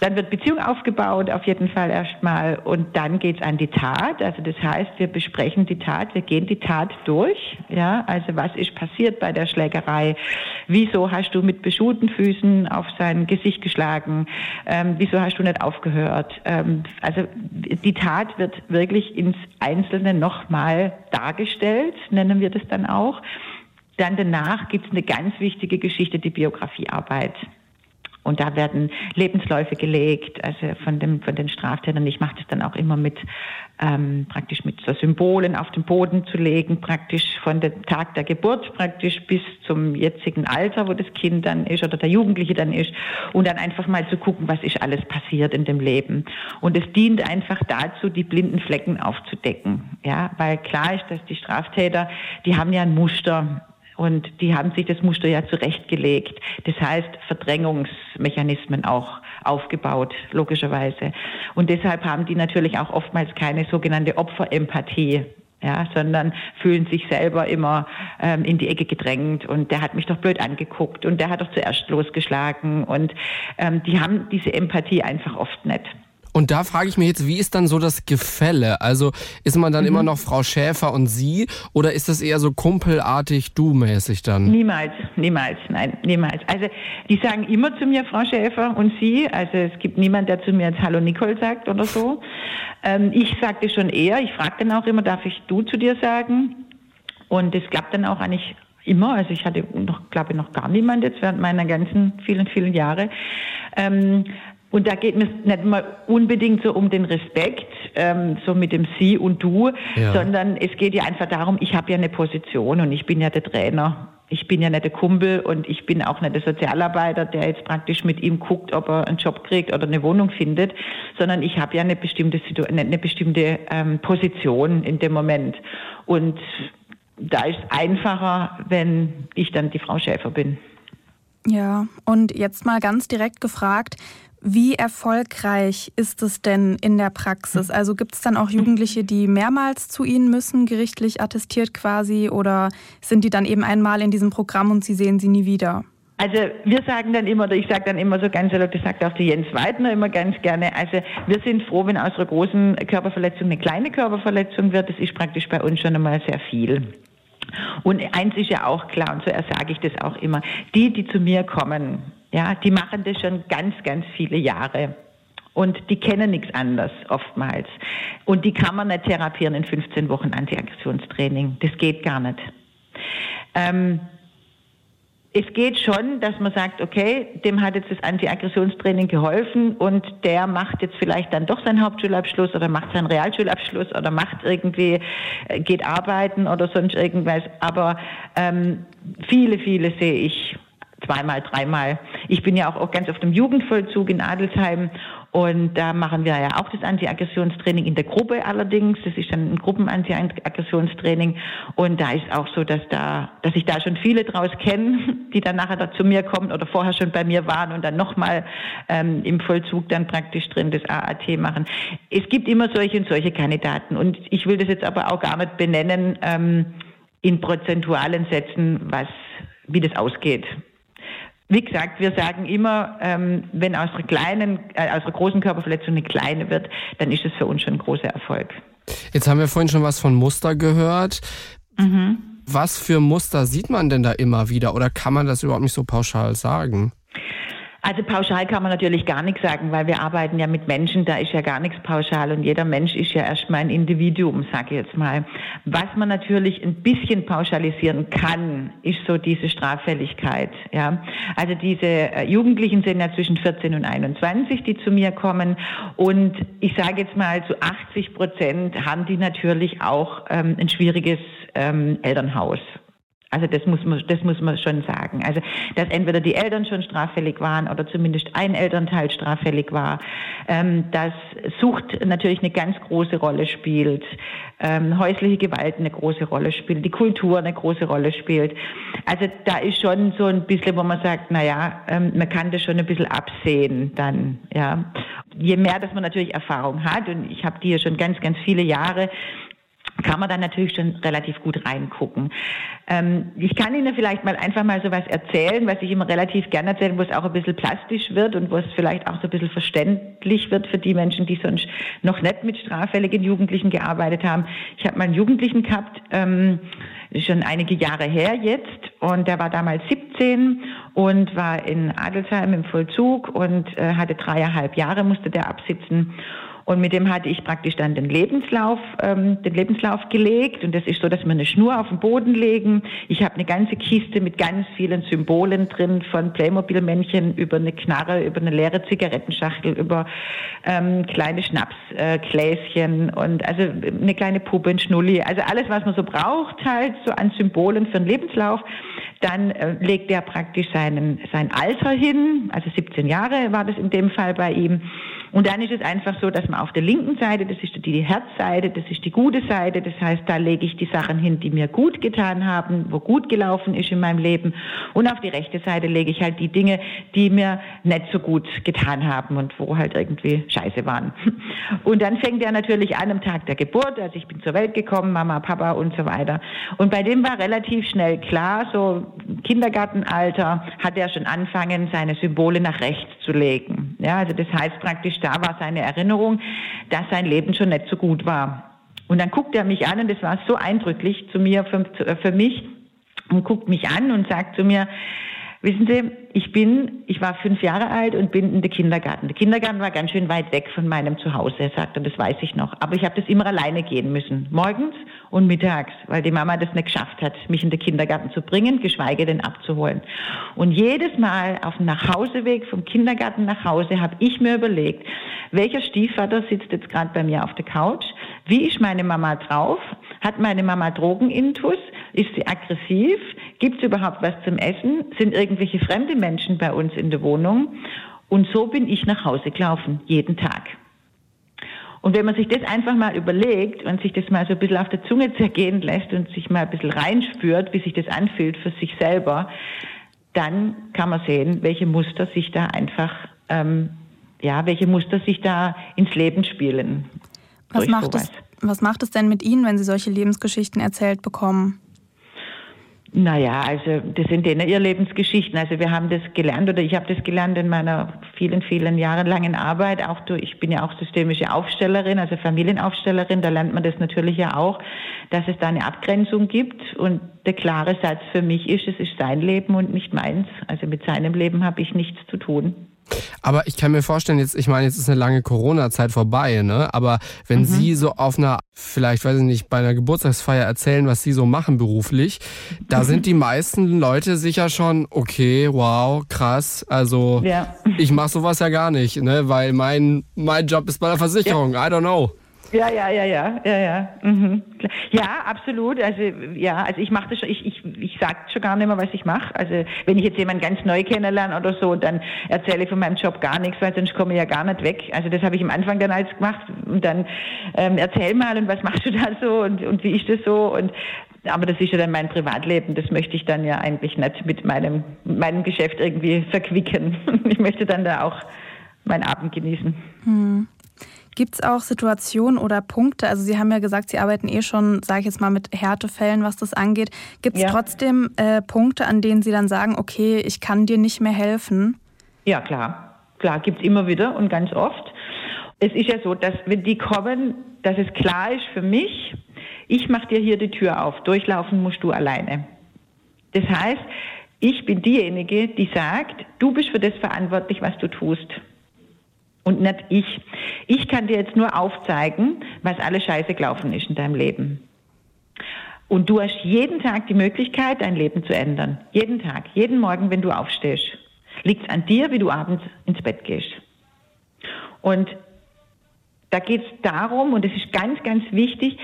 S8: Dann wird Beziehung aufgebaut, auf jeden Fall erstmal, und dann geht's an die Tat. Also das heißt, wir besprechen die Tat, wir gehen die Tat durch. Ja, also was ist passiert bei der Schlägerei? Wieso hast du mit beschuhten Füßen auf sein Gesicht geschlagen? Ähm, wieso hast du nicht aufgehört? Ähm, also die Tat wird wirklich ins Einzelne nochmal dargestellt, nennen wir das dann auch. Dann danach gibt es eine ganz wichtige Geschichte, die Biografiearbeit. Und da werden Lebensläufe gelegt, also von, dem, von den Straftätern. Ich mache das dann auch immer mit, ähm, praktisch mit so Symbolen auf den Boden zu legen, praktisch von dem Tag der Geburt praktisch bis zum jetzigen Alter, wo das Kind dann ist oder der Jugendliche dann ist. Und dann einfach mal zu gucken, was ist alles passiert in dem Leben. Und es dient einfach dazu, die blinden Flecken aufzudecken. Ja, weil klar ist, dass die Straftäter, die haben ja ein Muster und die haben sich das Muster ja zurechtgelegt. Das heißt, Verdrängungsmechanismen auch aufgebaut, logischerweise. Und deshalb haben die natürlich auch oftmals keine sogenannte Opferempathie. Ja, sondern fühlen sich selber immer ähm, in die Ecke gedrängt und der hat mich doch blöd angeguckt und der hat doch zuerst losgeschlagen und ähm, die haben diese Empathie einfach oft nicht.
S1: Und da frage ich mich jetzt, wie ist dann so das Gefälle? Also ist man dann mhm. immer noch Frau Schäfer und Sie oder ist das eher so kumpelartig du-mäßig dann?
S8: Niemals, niemals, nein, niemals. Also die sagen immer zu mir Frau Schäfer und Sie. Also es gibt niemand, der zu mir jetzt Hallo Nicole sagt oder so. Ähm, ich sagte schon eher, ich frage dann auch immer, darf ich du zu dir sagen? Und es klappt dann auch eigentlich immer. Also ich hatte noch, glaube ich, noch gar niemand jetzt während meiner ganzen vielen, vielen Jahre. Ähm, und da geht es nicht mal unbedingt so um den Respekt, ähm, so mit dem Sie und Du, ja. sondern es geht ja einfach darum, ich habe ja eine Position und ich bin ja der Trainer. Ich bin ja nicht der Kumpel und ich bin auch nicht der Sozialarbeiter, der jetzt praktisch mit ihm guckt, ob er einen Job kriegt oder eine Wohnung findet, sondern ich habe ja eine bestimmte, Situ eine bestimmte ähm, Position in dem Moment. Und da ist es einfacher, wenn ich dann die Frau Schäfer bin.
S2: Ja, und jetzt mal ganz direkt gefragt, Wie erfolgreich ist es denn in der Praxis? Also gibt es dann auch Jugendliche, die mehrmals zu Ihnen müssen, gerichtlich attestiert quasi, oder sind die dann eben einmal in diesem Programm und Sie sehen sie nie wieder?
S8: Also wir sagen dann immer, oder ich sage dann immer so ganz ehrlich, das sagt auch die Jens Weidner immer ganz gerne, also wir sind froh, wenn aus einer großen Körperverletzung eine kleine Körperverletzung wird. Das ist praktisch bei uns schon einmal sehr viel. Und eins ist ja auch klar, und so sage ich das auch immer, die, die zu mir kommen, ja, die machen das schon ganz, ganz viele Jahre. Und die kennen nichts anderes oftmals. Und die kann man nicht therapieren in 15 Wochen Antiaggressionstraining. Das geht gar nicht. Ähm, es geht schon, dass man sagt, okay, dem hat jetzt das Antiaggressionstraining geholfen und der macht jetzt vielleicht dann doch seinen Hauptschulabschluss oder macht seinen Realschulabschluss oder macht irgendwie, äh, geht arbeiten oder sonst irgendwas. Aber ähm, viele, viele sehe ich zweimal, dreimal. Ich bin ja auch, auch ganz auf dem Jugendvollzug in Adelsheim und da machen wir ja auch das Anti-Aggressionstraining in der Gruppe allerdings. Das ist dann ein Gruppen-Anti-Aggressionstraining. Und da ist auch so, dass da, dass ich da schon viele draus kenne, die dann nachher da zu mir kommen oder vorher schon bei mir waren und dann nochmal ähm, im Vollzug dann praktisch drin das AAT machen. Es gibt immer solche und solche Kandidaten. Und ich will das jetzt aber auch gar nicht benennen ähm, in prozentualen Sätzen, was, wie das ausgeht. Wie gesagt, wir sagen immer, ähm, wenn aus einer kleinen, äh, aus einer großen Körperverletzung eine kleine wird, dann ist es für uns schon ein großer Erfolg.
S1: Jetzt haben wir vorhin schon was von Muster gehört. Mhm. Was für Muster sieht man denn da immer wieder oder kann man das überhaupt nicht so pauschal sagen?
S8: Also pauschal kann man natürlich gar nichts sagen, weil wir arbeiten ja mit Menschen, da ist ja gar nichts pauschal und jeder Mensch ist ja erstmal ein Individuum, sage ich jetzt mal. Was man natürlich ein bisschen pauschalisieren kann, ist so diese Straffälligkeit. Ja, also diese äh, Jugendlichen sind ja zwischen 14 und 21, die zu mir kommen und ich sage jetzt mal zu 80 Prozent haben die natürlich auch ähm, ein schwieriges ähm, Elternhaus also das muss man, das muss man schon sagen. Also dass entweder die Eltern schon straffällig waren oder zumindest ein Elternteil straffällig war, ähm, dass Sucht natürlich eine ganz große Rolle spielt, ähm, häusliche Gewalt eine große Rolle spielt, die Kultur eine große Rolle spielt. Also da ist schon so ein bisschen, wo man sagt, na ja, ähm, man kann das schon ein bisschen absehen dann, ja. Je mehr, dass man natürlich Erfahrung hat und ich habe die ja schon ganz, ganz viele Jahre, kann man dann natürlich schon relativ gut reingucken. Ähm, ich kann Ihnen vielleicht mal einfach mal so was erzählen, was ich immer relativ gerne erzähle, wo es auch ein bisschen plastisch wird und wo es vielleicht auch so ein bisschen verständlich wird für die Menschen, die sonst noch nicht mit straffälligen Jugendlichen gearbeitet haben. Ich habe mal einen Jugendlichen gehabt, ähm, schon einige Jahre her jetzt, und der war damals 17 und war in Adelsheim im Vollzug und äh, hatte dreieinhalb Jahre, musste der absitzen. Und mit dem hatte ich praktisch dann den Lebenslauf, ähm, den Lebenslauf gelegt. Und das ist so, dass wir eine Schnur auf den Boden legen. Ich habe eine ganze Kiste mit ganz vielen Symbolen drin, von Playmobil-Männchen über eine Knarre, über eine leere Zigarettenschachtel, über ähm, kleine Schnapsgläschen äh, und also eine kleine Puppe, ein Schnulli. Also alles, was man so braucht, halt so an Symbolen für einen Lebenslauf. Dann äh, legt er praktisch seinen, sein Alter hin, also 17 Jahre war das in dem Fall bei ihm. Und dann ist es einfach so, dass man auf der linken Seite, das ist die Herzseite, das ist die gute Seite, das heißt, da lege ich die Sachen hin, die mir gut getan haben, wo gut gelaufen ist in meinem Leben. Und auf die rechte Seite lege ich halt die Dinge, die mir nicht so gut getan haben und wo halt irgendwie scheiße waren. Und dann fängt er natürlich an am Tag der Geburt, also ich bin zur Welt gekommen, Mama, Papa und so weiter. Und bei dem war relativ schnell klar, so Kindergartenalter hat er schon anfangen, seine Symbole nach rechts zu legen. Ja, also das heißt praktisch, da war seine Erinnerung, dass sein Leben schon nicht so gut war. Und dann guckt er mich an und das war so eindrücklich zu mir, für, für mich, und guckt mich an und sagt zu mir, wissen Sie, ich bin, ich war fünf Jahre alt und bin in den Kindergarten. Der Kindergarten war ganz schön weit weg von meinem Zuhause, er sagt er, das weiß ich noch. Aber ich habe das immer alleine gehen müssen, morgens und mittags, weil die Mama das nicht geschafft hat, mich in den Kindergarten zu bringen, geschweige denn abzuholen. Und jedes Mal auf dem Nachhauseweg vom Kindergarten nach Hause habe ich mir überlegt, welcher Stiefvater sitzt jetzt gerade bei mir auf der Couch? Wie ist meine Mama drauf? Hat meine Mama Drogenintus? Ist sie aggressiv? Gibt es überhaupt was zum Essen? Sind irgendwelche fremde Menschen bei uns in der Wohnung? Und so bin ich nach Hause gelaufen, jeden Tag. Und wenn man sich das einfach mal überlegt und sich das mal so ein bisschen auf der Zunge zergehen lässt und sich mal ein bisschen reinspürt, wie sich das anfühlt für sich selber, dann kann man sehen, welche Muster sich da einfach ähm, ja, welche Muster sich da ins Leben spielen.
S2: Was macht, es, was macht es denn mit Ihnen, wenn Sie solche Lebensgeschichten erzählt bekommen?
S8: Naja, also das sind denen ihr Lebensgeschichten. Also wir haben das gelernt oder ich habe das gelernt in meiner vielen, vielen jahrelangen Arbeit. Auch durch, ich bin ja auch systemische Aufstellerin, also Familienaufstellerin. Da lernt man das natürlich ja auch, dass es da eine Abgrenzung gibt. Und der klare Satz für mich ist, es ist sein Leben und nicht meins. Also mit seinem Leben habe ich nichts zu tun.
S1: Aber ich kann mir vorstellen, jetzt, ich meine, jetzt ist eine lange Corona-Zeit vorbei, ne? Aber wenn mhm. Sie so auf einer, vielleicht weiß ich nicht, bei einer Geburtstagsfeier erzählen, was Sie so machen beruflich, da mhm. sind die meisten Leute sicher schon, okay, wow, krass. Also ja. ich mache sowas ja gar nicht, ne? Weil mein, mein Job ist bei der Versicherung. Ja. I don't know.
S8: Ja, ja, ja, ja, ja, ja. Mhm. Ja, absolut. Also ja, also ich mache das schon, ich, ich, ich sage schon gar nicht mehr, was ich mache. Also wenn ich jetzt jemanden ganz neu kennenlerne oder so, dann erzähle ich von meinem Job gar nichts, weil sonst komme ich ja gar nicht weg. Also das habe ich am Anfang dann alles gemacht und dann ähm, erzähl mal und was machst du da so und, und wie ist das so und aber das ist ja dann mein Privatleben, das möchte ich dann ja eigentlich nicht mit meinem, meinem Geschäft irgendwie verquicken. Ich möchte dann da auch meinen Abend genießen. Hm.
S2: Gibt es auch Situationen oder Punkte, also Sie haben ja gesagt, Sie arbeiten eh schon, sage ich jetzt mal, mit Härtefällen, was das angeht. Gibt es ja. trotzdem äh, Punkte, an denen Sie dann sagen, okay, ich kann dir nicht mehr helfen?
S8: Ja, klar. Klar, gibt es immer wieder und ganz oft. Es ist ja so, dass wenn die kommen, dass es klar ist für mich, ich mache dir hier die Tür auf, durchlaufen musst du alleine. Das heißt, ich bin diejenige, die sagt, du bist für das verantwortlich, was du tust und nicht ich. Ich kann dir jetzt nur aufzeigen, was alles scheiße gelaufen ist in deinem Leben. Und du hast jeden Tag die Möglichkeit, dein Leben zu ändern. Jeden Tag, jeden Morgen, wenn du aufstehst. Liegt an dir, wie du abends ins Bett gehst. Und da geht es darum, und es ist ganz, ganz wichtig,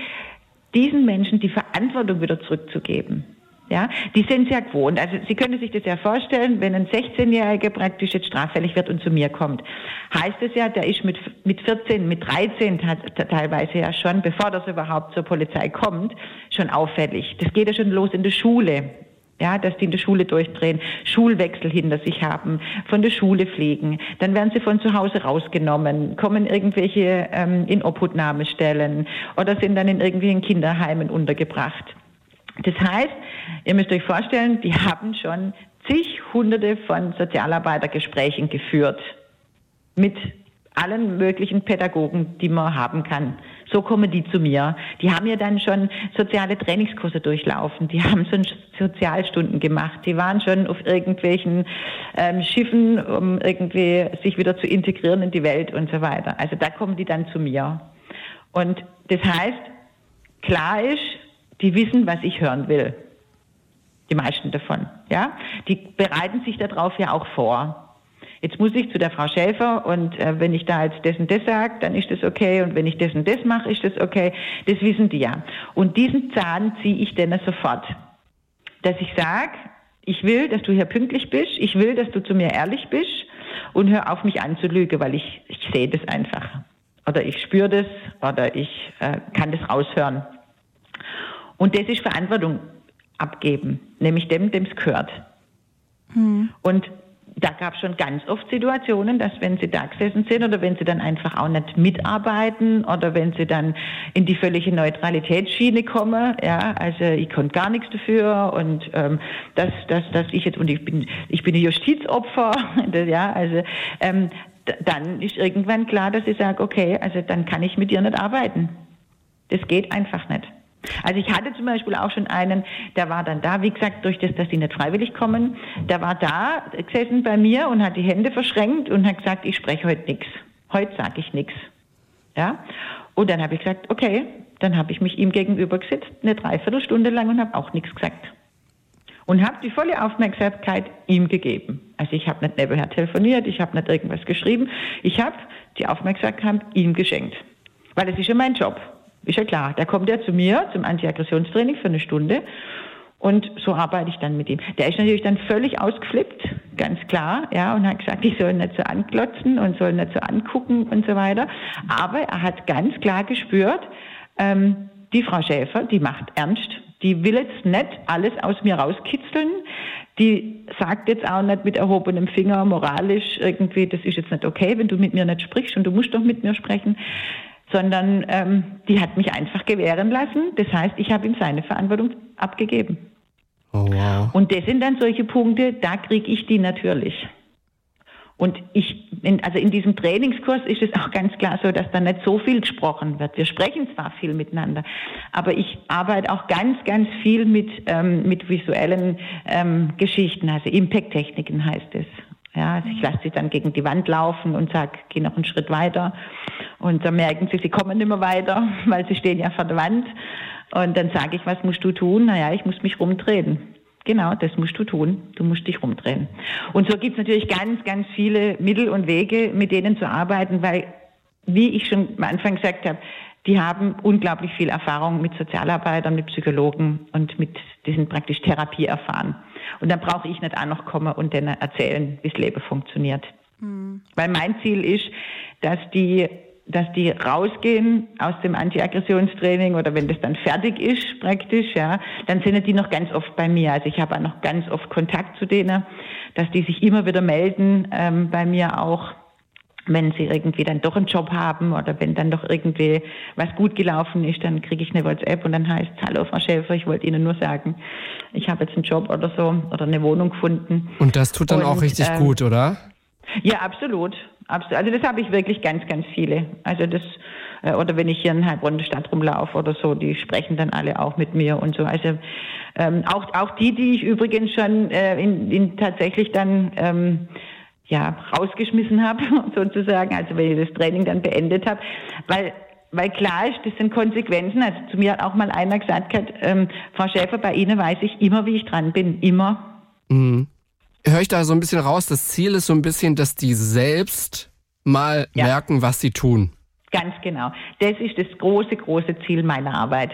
S8: diesen Menschen die Verantwortung wieder zurückzugeben. Ja, die sind sehr gewohnt. Also Sie können sich das ja vorstellen, wenn ein 16-Jähriger praktisch jetzt straffällig wird und zu mir kommt, heißt es ja, der ist mit, mit 14, mit 13 teilweise ja schon, bevor das überhaupt zur Polizei kommt, schon auffällig. Das geht ja schon los in der Schule. Ja, dass die in der Schule durchdrehen, Schulwechsel hinter sich haben, von der Schule fliegen, dann werden sie von zu Hause rausgenommen, kommen irgendwelche ähm, in Obhutnahmestellen oder sind dann in irgendwelchen Kinderheimen untergebracht. Das heißt, ihr müsst euch vorstellen, die haben schon zig Hunderte von Sozialarbeitergesprächen geführt mit allen möglichen Pädagogen, die man haben kann. So kommen die zu mir. Die haben ja dann schon soziale Trainingskurse durchlaufen. Die haben schon Sozialstunden gemacht. Die waren schon auf irgendwelchen ähm, Schiffen, um irgendwie sich wieder zu integrieren in die Welt und so weiter. Also da kommen die dann zu mir. Und das heißt, klar ist, die wissen, was ich hören will. Die meisten davon, ja. Die bereiten sich darauf ja auch vor. Jetzt muss ich zu der Frau Schäfer und äh, wenn ich da jetzt das und das sage, dann ist das okay und wenn ich das und das mache, ist das okay. Das wissen die ja. Und diesen Zahn ziehe ich denen sofort. Dass ich sage, ich will, dass du hier pünktlich bist, ich will, dass du zu mir ehrlich bist und hör auf mich anzulügen, weil ich, ich sehe das einfach. Oder ich spüre das oder ich äh, kann das raushören. Und das ist Verantwortung abgeben, nämlich dem, dem es gehört. Hm. Und da gab es schon ganz oft Situationen, dass wenn sie da gesessen sind oder wenn sie dann einfach auch nicht mitarbeiten oder wenn sie dann in die völlige Neutralitätsschiene kommen, ja, also ich konnte gar nichts dafür und ähm, dass, dass, dass ich jetzt und ich bin ich bin ein Justizopfer, ja, also ähm, dann ist irgendwann klar, dass ich sage, okay, also dann kann ich mit dir nicht arbeiten. Das geht einfach nicht. Also ich hatte zum Beispiel auch schon einen, der war dann da, wie gesagt, durch das, dass die nicht freiwillig kommen, der war da gesessen bei mir und hat die Hände verschränkt und hat gesagt, ich spreche heute nichts. Heute sage ich nichts. Ja? Und dann habe ich gesagt, okay, dann habe ich mich ihm gegenüber gesetzt, eine Dreiviertelstunde lang und habe auch nichts gesagt. Und habe die volle Aufmerksamkeit ihm gegeben. Also ich habe nicht nebenher telefoniert, ich habe nicht irgendwas geschrieben, ich habe die Aufmerksamkeit ihm geschenkt. Weil es ist ja mein Job. Ist ja klar. Da kommt er zu mir zum Antiaggressionstraining für eine Stunde. Und so arbeite ich dann mit ihm. Der ist natürlich dann völlig ausgeflippt, ganz klar, ja, und hat gesagt, ich soll nicht so anklotzen und soll nicht so angucken und so weiter. Aber er hat ganz klar gespürt, ähm, die Frau Schäfer, die macht ernst Die will jetzt nicht alles aus mir rauskitzeln. Die sagt jetzt auch nicht mit erhobenem Finger moralisch irgendwie, das ist jetzt nicht okay, wenn du mit mir nicht sprichst und du musst doch mit mir sprechen, sondern ähm, die hat mich einfach gewähren lassen. Das heißt, ich habe ihm seine Verantwortung abgegeben.
S1: Oh, wow.
S8: Und das sind dann solche Punkte, da kriege ich die natürlich. Und ich, also in diesem Trainingskurs ist es auch ganz klar so, dass da nicht so viel gesprochen wird. Wir sprechen zwar viel miteinander, aber ich arbeite auch ganz, ganz viel mit, ähm, mit visuellen ähm, Geschichten, also Impact-Techniken heißt es. Ja, also ich lasse sie dann gegen die Wand laufen und sage, geh noch einen Schritt weiter. Und dann merken sie, sie kommen nicht mehr weiter, weil sie stehen ja vor der Wand. Und dann sage ich, was musst du tun? Naja, ich muss mich rumdrehen. Genau, das musst du tun. Du musst dich rumdrehen. Und so gibt es natürlich ganz, ganz viele Mittel und Wege, mit denen zu arbeiten, weil, wie ich schon am Anfang gesagt habe, die haben unglaublich viel Erfahrung mit Sozialarbeitern, mit Psychologen und mit, die sind praktisch Therapie erfahren. Und dann brauche ich nicht auch noch kommen und denen erzählen, wie das Leben funktioniert. Mhm. Weil mein Ziel ist, dass die dass die rausgehen aus dem Antiaggressionstraining oder wenn das dann fertig ist praktisch, ja, dann sind die noch ganz oft bei mir. Also ich habe auch noch ganz oft Kontakt zu denen, dass die sich immer wieder melden ähm, bei mir auch, wenn sie irgendwie dann doch einen Job haben oder wenn dann doch irgendwie was gut gelaufen ist, dann kriege ich eine WhatsApp und dann heißt Hallo Frau Schäfer, ich wollte Ihnen nur sagen, ich habe jetzt einen Job oder so oder eine Wohnung gefunden.
S1: Und das tut dann und, auch richtig ähm, gut, oder?
S8: Ja, absolut. absolut. Also das habe ich wirklich ganz, ganz viele. Also das, äh, oder wenn ich hier in Heilbronn der Stadt rumlaufe oder so, die sprechen dann alle auch mit mir und so. Also ähm, auch, auch die, die ich übrigens schon äh, in, in tatsächlich dann ähm, ja, rausgeschmissen habe, sozusagen, also wenn ich das Training dann beendet habe, weil weil klar ist, das sind Konsequenzen. Also zu mir hat auch mal einer gesagt, ähm, Frau Schäfer, bei Ihnen weiß ich immer, wie ich dran bin, immer.
S1: Mhm höre ich da so ein bisschen raus, das Ziel ist so ein bisschen, dass die selbst mal ja. merken, was sie tun.
S8: Ganz genau. Das ist das große, große Ziel meiner Arbeit.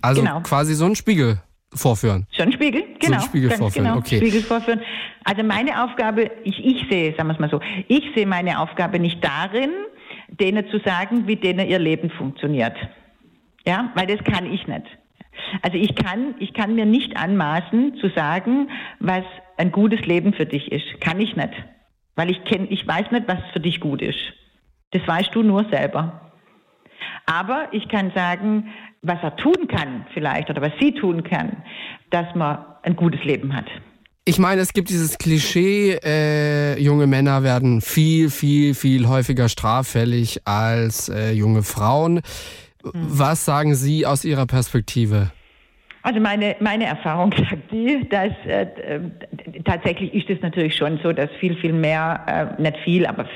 S1: Also genau. quasi so ein Spiegel vorführen.
S8: Schon Spiegel, genau. So
S1: Spiegel vorführen,
S8: genau.
S1: okay.
S8: Spiegel vorführen. Also meine Aufgabe, ich, ich sehe, sagen wir es mal so, ich sehe meine Aufgabe nicht darin, denen zu sagen, wie denen ihr Leben funktioniert. Ja, weil das kann ich nicht. Also ich kann, ich kann mir nicht anmaßen zu sagen, was ein gutes Leben für dich ist. Kann ich nicht. Weil ich kenn, ich weiß nicht, was für dich gut ist. Das weißt du nur selber. Aber ich kann sagen, was er tun kann vielleicht oder was sie tun kann, dass man ein gutes Leben hat.
S1: Ich meine, es gibt dieses Klischee, äh, junge Männer werden viel, viel, viel häufiger straffällig als äh, junge Frauen. Mhm. Was sagen Sie aus Ihrer Perspektive?
S8: Also meine, meine Erfahrung sagt die, dass äh, tatsächlich ist es natürlich schon so, dass viel, viel mehr, äh, nicht viel, aber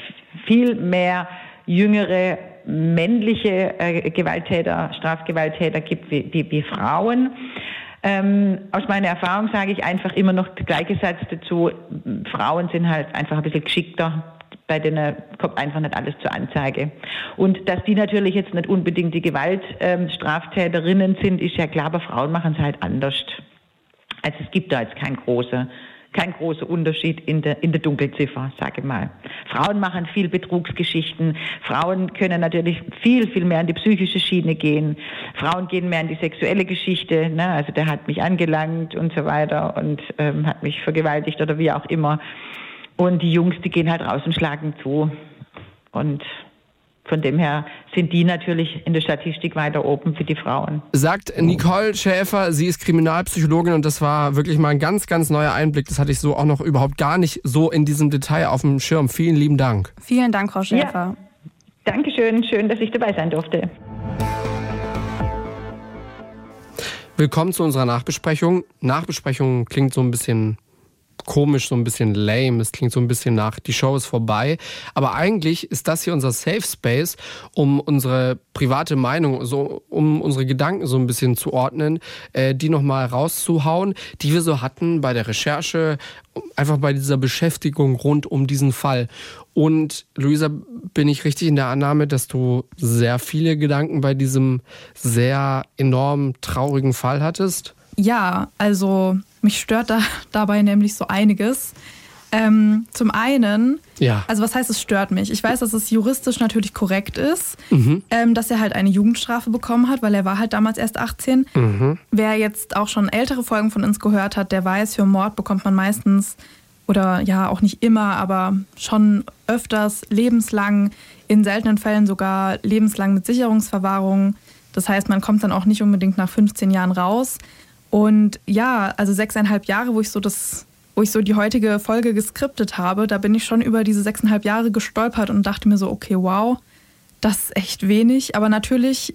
S8: viel mehr jüngere männliche äh, Gewalttäter, Strafgewalttäter gibt wie, wie, wie Frauen. Ähm, aus meiner Erfahrung sage ich einfach immer noch der gleiche Satz dazu, Frauen sind halt einfach ein bisschen geschickter, bei denen kommt einfach nicht alles zur Anzeige. Und dass die natürlich jetzt nicht unbedingt die Gewaltstraftäterinnen ähm, sind, ist ja klar, aber Frauen machen es halt anders. Also es gibt da jetzt kein großer kein großer Unterschied in der, in der Dunkelziffer, sage ich mal. Frauen machen viel Betrugsgeschichten. Frauen können natürlich viel, viel mehr in die psychische Schiene gehen. Frauen gehen mehr in die sexuelle Geschichte. Ne? Also der hat mich angelangt und so weiter und ähm, hat mich vergewaltigt oder wie auch immer. Und die Jungs, die gehen halt raus und schlagen zu. Und von dem her sind die natürlich in der Statistik weiter oben für die Frauen.
S1: Sagt Nicole Schäfer, sie ist Kriminalpsychologin und das war wirklich mal ein ganz, ganz neuer Einblick. Das hatte ich so auch noch überhaupt gar nicht so in diesem Detail auf dem Schirm. Vielen lieben Dank.
S2: Vielen Dank, Frau Schäfer. Ja.
S8: Dankeschön, schön, dass ich dabei sein durfte.
S1: Willkommen zu unserer Nachbesprechung. Nachbesprechung klingt so ein bisschen komisch, so ein bisschen lame. Es klingt so ein bisschen nach, die Show ist vorbei. Aber eigentlich ist das hier unser Safe Space, um unsere private Meinung, so, um unsere Gedanken so ein bisschen zu ordnen, äh, die nochmal rauszuhauen, die wir so hatten bei der Recherche, einfach bei dieser Beschäftigung rund um diesen Fall. Und Luisa, bin ich richtig in der Annahme, dass du sehr viele Gedanken bei diesem sehr enorm traurigen Fall hattest?
S2: Ja, also mich stört da dabei nämlich so einiges. Ähm, zum einen,
S1: Ja.
S2: also was heißt, es stört mich? Ich weiß, dass es juristisch natürlich korrekt ist,
S1: Mhm.
S2: ähm, dass er halt eine Jugendstrafe bekommen hat, weil er war halt damals erst 18.
S1: Mhm.
S2: Wer jetzt auch schon ältere Folgen von uns gehört hat, der weiß, für Mord bekommt man meistens oder ja auch nicht immer, aber schon öfters lebenslang, in seltenen Fällen sogar lebenslang mit Sicherungsverwahrung. Das heißt, man kommt dann auch nicht unbedingt nach 15 Jahren raus. Und ja, also sechseinhalb Jahre, wo ich so das, wo ich so die heutige Folge geskriptet habe, da bin ich schon über diese sechseinhalb Jahre gestolpert und dachte mir so, okay, wow, das ist echt wenig. Aber natürlich,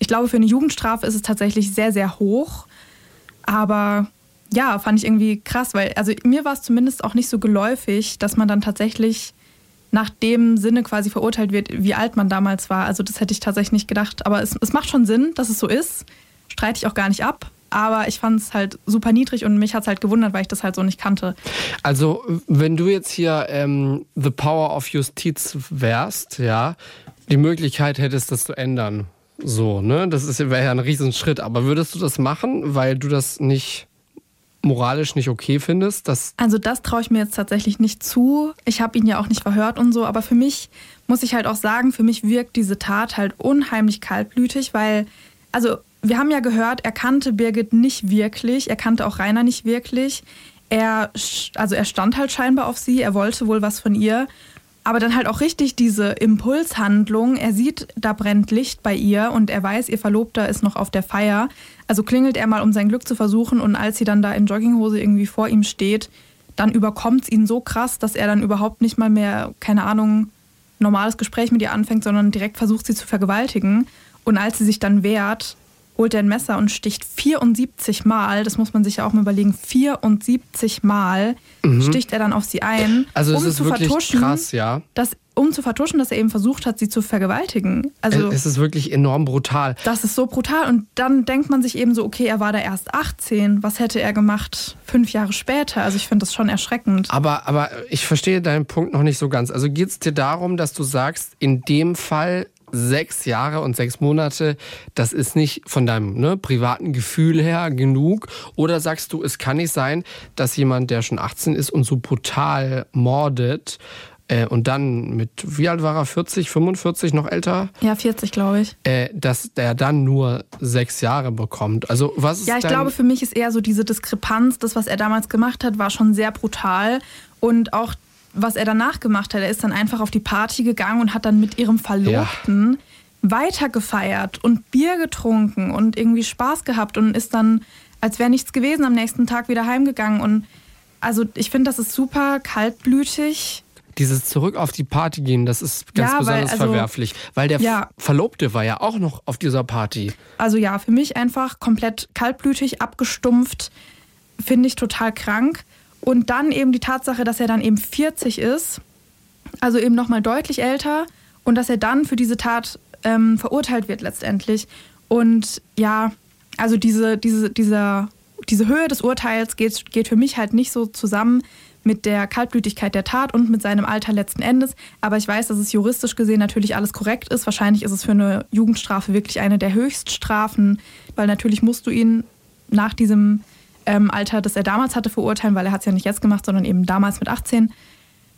S2: ich glaube, für eine Jugendstrafe ist es tatsächlich sehr, sehr hoch. Aber ja, fand ich irgendwie krass, weil also mir war es zumindest auch nicht so geläufig, dass man dann tatsächlich nach dem Sinne quasi verurteilt wird, wie alt man damals war. Also das hätte ich tatsächlich nicht gedacht. Aber es, es macht schon Sinn, dass es so ist. Streite ich auch gar nicht ab. Aber ich fand es halt super niedrig und mich hat es halt gewundert, weil ich das halt so nicht kannte.
S1: Also, wenn du jetzt hier ähm, The Power of Justiz wärst, ja, die Möglichkeit hättest, das zu ändern. So, ne? Das wäre ja ein Riesenschritt. Aber würdest du das machen, weil du das nicht moralisch nicht okay findest? Dass
S2: Also das traue ich mir jetzt tatsächlich nicht zu. Ich habe ihn ja auch nicht verhört und so, aber für mich muss ich halt auch sagen, für mich wirkt diese Tat halt unheimlich kaltblütig, weil, also wir haben ja gehört, er kannte Birgit nicht wirklich, er kannte auch Rainer nicht wirklich. Er, also er stand halt scheinbar auf sie, er wollte wohl was von ihr. Aber dann halt auch richtig diese Impulshandlung. Er sieht, da brennt Licht bei ihr und er weiß, ihr Verlobter ist noch auf der Feier. Also klingelt er mal, um sein Glück zu versuchen. Und als sie dann da in Jogginghose irgendwie vor ihm steht, dann überkommt es ihn so krass, dass er dann überhaupt nicht mal mehr, keine Ahnung, normales Gespräch mit ihr anfängt, sondern direkt versucht, sie zu vergewaltigen. Und als sie sich dann wehrt, holt er ein Messer und sticht 74 Mal, das muss man sich ja auch mal überlegen, 74 Mal sticht er dann auf sie ein,
S1: Mhm. also,
S2: um zu vertuschen,
S1: krass, ja.
S2: dass, um zu vertuschen, dass er eben versucht hat, sie zu vergewaltigen. Also
S1: es ist wirklich enorm brutal.
S2: das ist so brutal. Und dann denkt man sich eben so, okay, er war da erst 18. Was hätte er gemacht fünf Jahre später? Also ich finde das schon erschreckend.
S1: Aber, aber ich verstehe deinen Punkt noch nicht so ganz. Also geht es dir darum, dass du sagst, in dem Fall sechs Jahre und sechs Monate, das ist nicht von deinem ne, privaten Gefühl her genug? Oder sagst du, es kann nicht sein, dass jemand, der schon 18 ist und so brutal mordet, äh, und dann mit, wie alt war er, 40, 45, noch älter,
S2: Ja, 40, glaube ich.
S1: äh, dass der dann nur sechs Jahre bekommt? Also was ist
S2: Ja, ich glaube, für mich ist eher so diese Diskrepanz, das, was er damals gemacht hat, war schon sehr brutal. Und auch, was er danach gemacht hat, er ist dann einfach auf die Party gegangen und hat dann mit ihrem Verlobten weitergefeiert und Bier getrunken und irgendwie Spaß gehabt und ist dann, als wäre nichts gewesen, am nächsten Tag wieder heimgegangen. Und also ich finde, das ist super kaltblütig.
S1: Dieses zurück auf die Party gehen, das ist ganz
S2: Ja, weil,
S1: besonders
S2: also-
S1: verwerflich. Weil der
S2: Ja.
S1: Verlobte war ja auch noch auf dieser Party.
S2: Also ja, für mich einfach komplett kaltblütig, abgestumpft, finde ich total krank. Und dann eben die Tatsache, dass er dann eben 40 ist, also eben nochmal deutlich älter und dass er dann für diese Tat ähm, verurteilt wird letztendlich. Und ja, also diese, diese, dieser, diese Höhe des Urteils geht, geht für mich halt nicht so zusammen mit der Kaltblütigkeit der Tat und mit seinem Alter letzten Endes. Aber ich weiß, dass es juristisch gesehen natürlich alles korrekt ist. Wahrscheinlich ist es für eine Jugendstrafe wirklich eine der Höchststrafen, weil natürlich musst du ihn nach diesem ähm, Alter, das er damals hatte, verurteilen, weil er hat es ja nicht jetzt gemacht, sondern eben damals mit 18.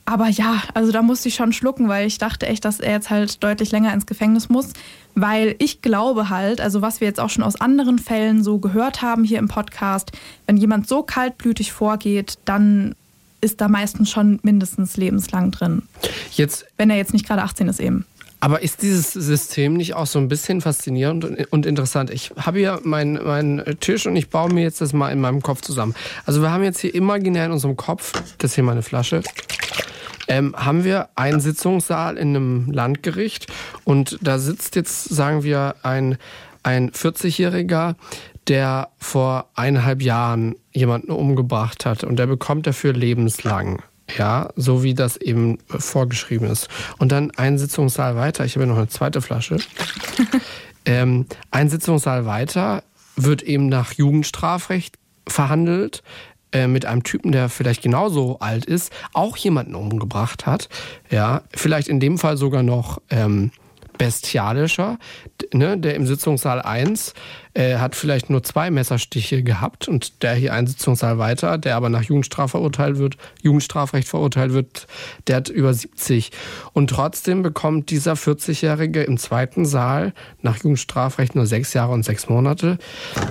S2: Aber ja, also da musste ich schon schlucken, weil ich dachte echt, dass er jetzt halt deutlich länger ins Gefängnis muss. Weil ich glaube halt, also was wir jetzt auch schon aus anderen Fällen so gehört haben hier im Podcast, wenn jemand so kaltblütig vorgeht, dann ist da meistens schon mindestens lebenslang drin.
S1: Jetzt,
S2: Wenn er jetzt nicht gerade 18 ist eben.
S1: Aber ist dieses System nicht auch so ein bisschen faszinierend und, interessant? Ich habe hier meinen meinen Tisch und ich baue mir jetzt das mal in meinem Kopf zusammen. Also wir haben jetzt hier imaginär in unserem Kopf, das ist hier meine Flasche, ähm, haben wir einen Sitzungssaal in einem Landgericht und da sitzt jetzt, sagen wir, ein, ein 40-Jähriger, der vor eineinhalb Jahren jemanden umgebracht hat und der bekommt dafür lebenslang. Ja, so wie das eben vorgeschrieben ist. Und dann ein Sitzungssaal weiter, ich habe hier noch eine zweite Flasche. ähm, ein Sitzungssaal weiter wird eben nach Jugendstrafrecht verhandelt äh, mit einem Typen, der vielleicht genauso alt ist, auch jemanden umgebracht hat. Ja, vielleicht in dem Fall sogar noch ähm, bestialischer. Ne, der im Sitzungssaal 1 äh, hat vielleicht nur zwei Messerstiche gehabt und der hier einen Sitzungssaal weiter, der aber nach Jugendstraf verurteilt wird, Jugendstrafrecht verurteilt wird, der hat über 70. Und trotzdem bekommt dieser 40-Jährige im zweiten Saal nach Jugendstrafrecht nur sechs Jahre und sechs Monate.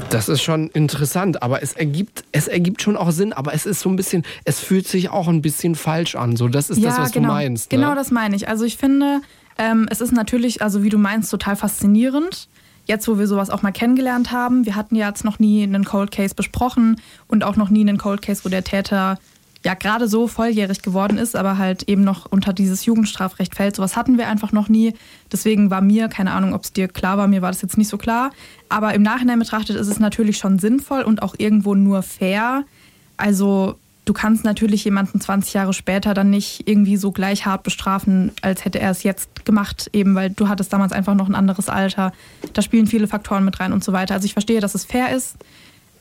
S1: Das ist schon interessant, aber es ergibt, es ergibt schon auch Sinn, aber es ist so ein bisschen, es fühlt sich auch ein bisschen falsch an. So, das ist ja, das, was
S2: genau.
S1: du meinst.
S2: Ne? Genau das meine ich. Also ich finde, ähm, es ist natürlich, also wie du meinst, total faszinierend. Jetzt, wo wir sowas auch mal kennengelernt haben, wir hatten ja jetzt noch nie einen Cold Case besprochen und auch noch nie einen Cold Case, wo der Täter ja gerade so volljährig geworden ist, aber halt eben noch unter dieses Jugendstrafrecht fällt. Sowas hatten wir einfach noch nie. Deswegen war mir, keine Ahnung, ob es dir klar war, mir war das jetzt nicht so klar. Aber im Nachhinein betrachtet ist es natürlich schon sinnvoll und auch irgendwo nur fair. Also du kannst natürlich jemanden 20 Jahre später dann nicht irgendwie so gleich hart bestrafen, als hätte er es jetzt gemacht, eben weil du hattest damals einfach noch ein anderes Alter. Da spielen viele Faktoren mit rein und so weiter. Also ich verstehe, dass es fair ist.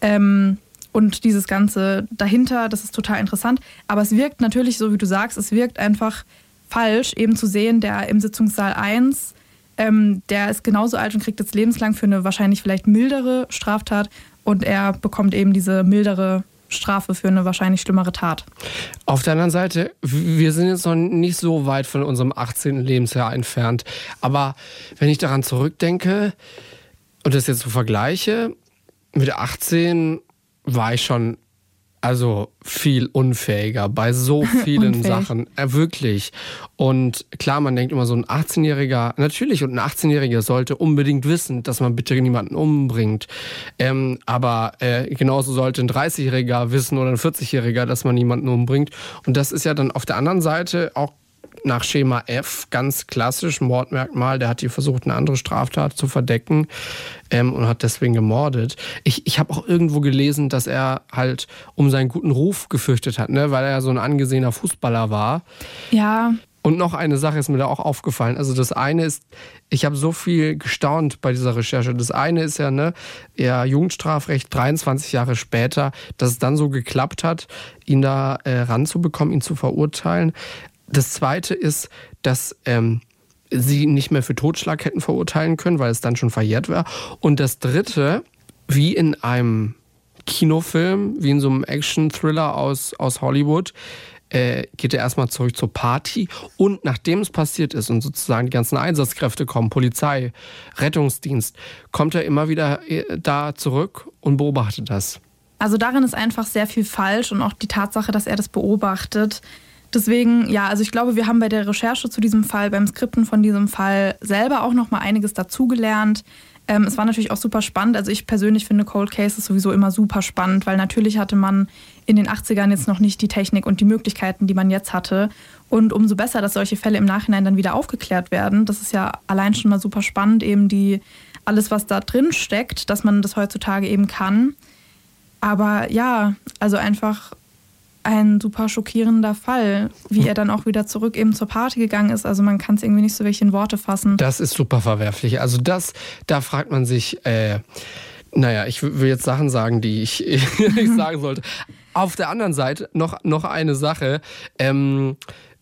S2: Ähm, und dieses Ganze dahinter, das ist total interessant. Aber es wirkt natürlich, so wie du sagst, es wirkt einfach falsch, eben zu sehen, der im Sitzungssaal 1, ähm, der ist genauso alt und kriegt jetzt lebenslang für eine wahrscheinlich vielleicht mildere Straftat und er bekommt eben diese mildere Strafe für eine wahrscheinlich schlimmere Tat.
S1: Auf der anderen Seite, wir sind jetzt noch nicht so weit von unserem 18. Lebensjahr entfernt. Aber wenn ich daran zurückdenke und das jetzt so vergleiche, mit 18 war ich schon also viel unfähiger bei so vielen Sachen. Äh, wirklich. Und klar, man denkt immer so ein 18-Jähriger, natürlich, und ein 18-Jähriger sollte unbedingt wissen, dass man bitte niemanden umbringt. Ähm, aber äh, genauso sollte ein 30-Jähriger wissen oder ein 40-Jähriger, dass man niemanden umbringt. Und das ist ja dann auf der anderen Seite auch nach Schema F, ganz klassisch, Mordmerkmal, der hat hier versucht, eine andere Straftat zu verdecken ähm, und hat deswegen gemordet. Ich, ich habe auch irgendwo gelesen, dass er halt um seinen guten Ruf gefürchtet hat, ne? weil er ja so ein angesehener Fußballer war.
S2: Ja.
S1: Und noch eine Sache ist mir da auch aufgefallen. Also das eine ist, ich habe so viel gestaunt bei dieser Recherche. Das eine ist ja, ne, ja, Jugendstrafrecht 23 Jahre später, dass es dann so geklappt hat, ihn da äh, ranzubekommen, ihn zu verurteilen. Das Zweite ist, dass ähm, sie nicht mehr für Totschlag hätten verurteilen können, weil es dann schon verjährt war. Und das Dritte, wie in einem Kinofilm, wie in so einem Action-Thriller aus, aus Hollywood, äh, geht er erstmal zurück zur Party und nachdem es passiert ist und sozusagen die ganzen Einsatzkräfte kommen, Polizei, Rettungsdienst, kommt er immer wieder äh, da zurück und beobachtet das.
S2: Also darin ist einfach sehr viel falsch und auch die Tatsache, dass er das beobachtet, Deswegen, ja, also ich glaube, wir haben bei der Recherche zu diesem Fall, beim Skripten von diesem Fall selber auch noch mal einiges dazugelernt. Ähm, es war natürlich auch super spannend. Also ich persönlich finde Cold Cases sowieso immer super spannend, weil natürlich hatte man in den 80ern jetzt noch nicht die Technik und die Möglichkeiten, die man jetzt hatte. Und umso besser, dass solche Fälle im Nachhinein dann wieder aufgeklärt werden. Das ist ja allein schon mal super spannend, eben die alles, was da drin steckt, dass man das heutzutage eben kann. Aber ja, also einfach ein super schockierender Fall, wie er dann auch wieder zurück eben zur Party gegangen ist. Also man kann es irgendwie nicht so wirklich in Worte fassen.
S1: Das ist super verwerflich. Also das, da fragt man sich, äh, naja, ich will jetzt Sachen sagen, die ich, ich sagen sollte. Auf der anderen Seite noch, noch eine Sache. Ähm,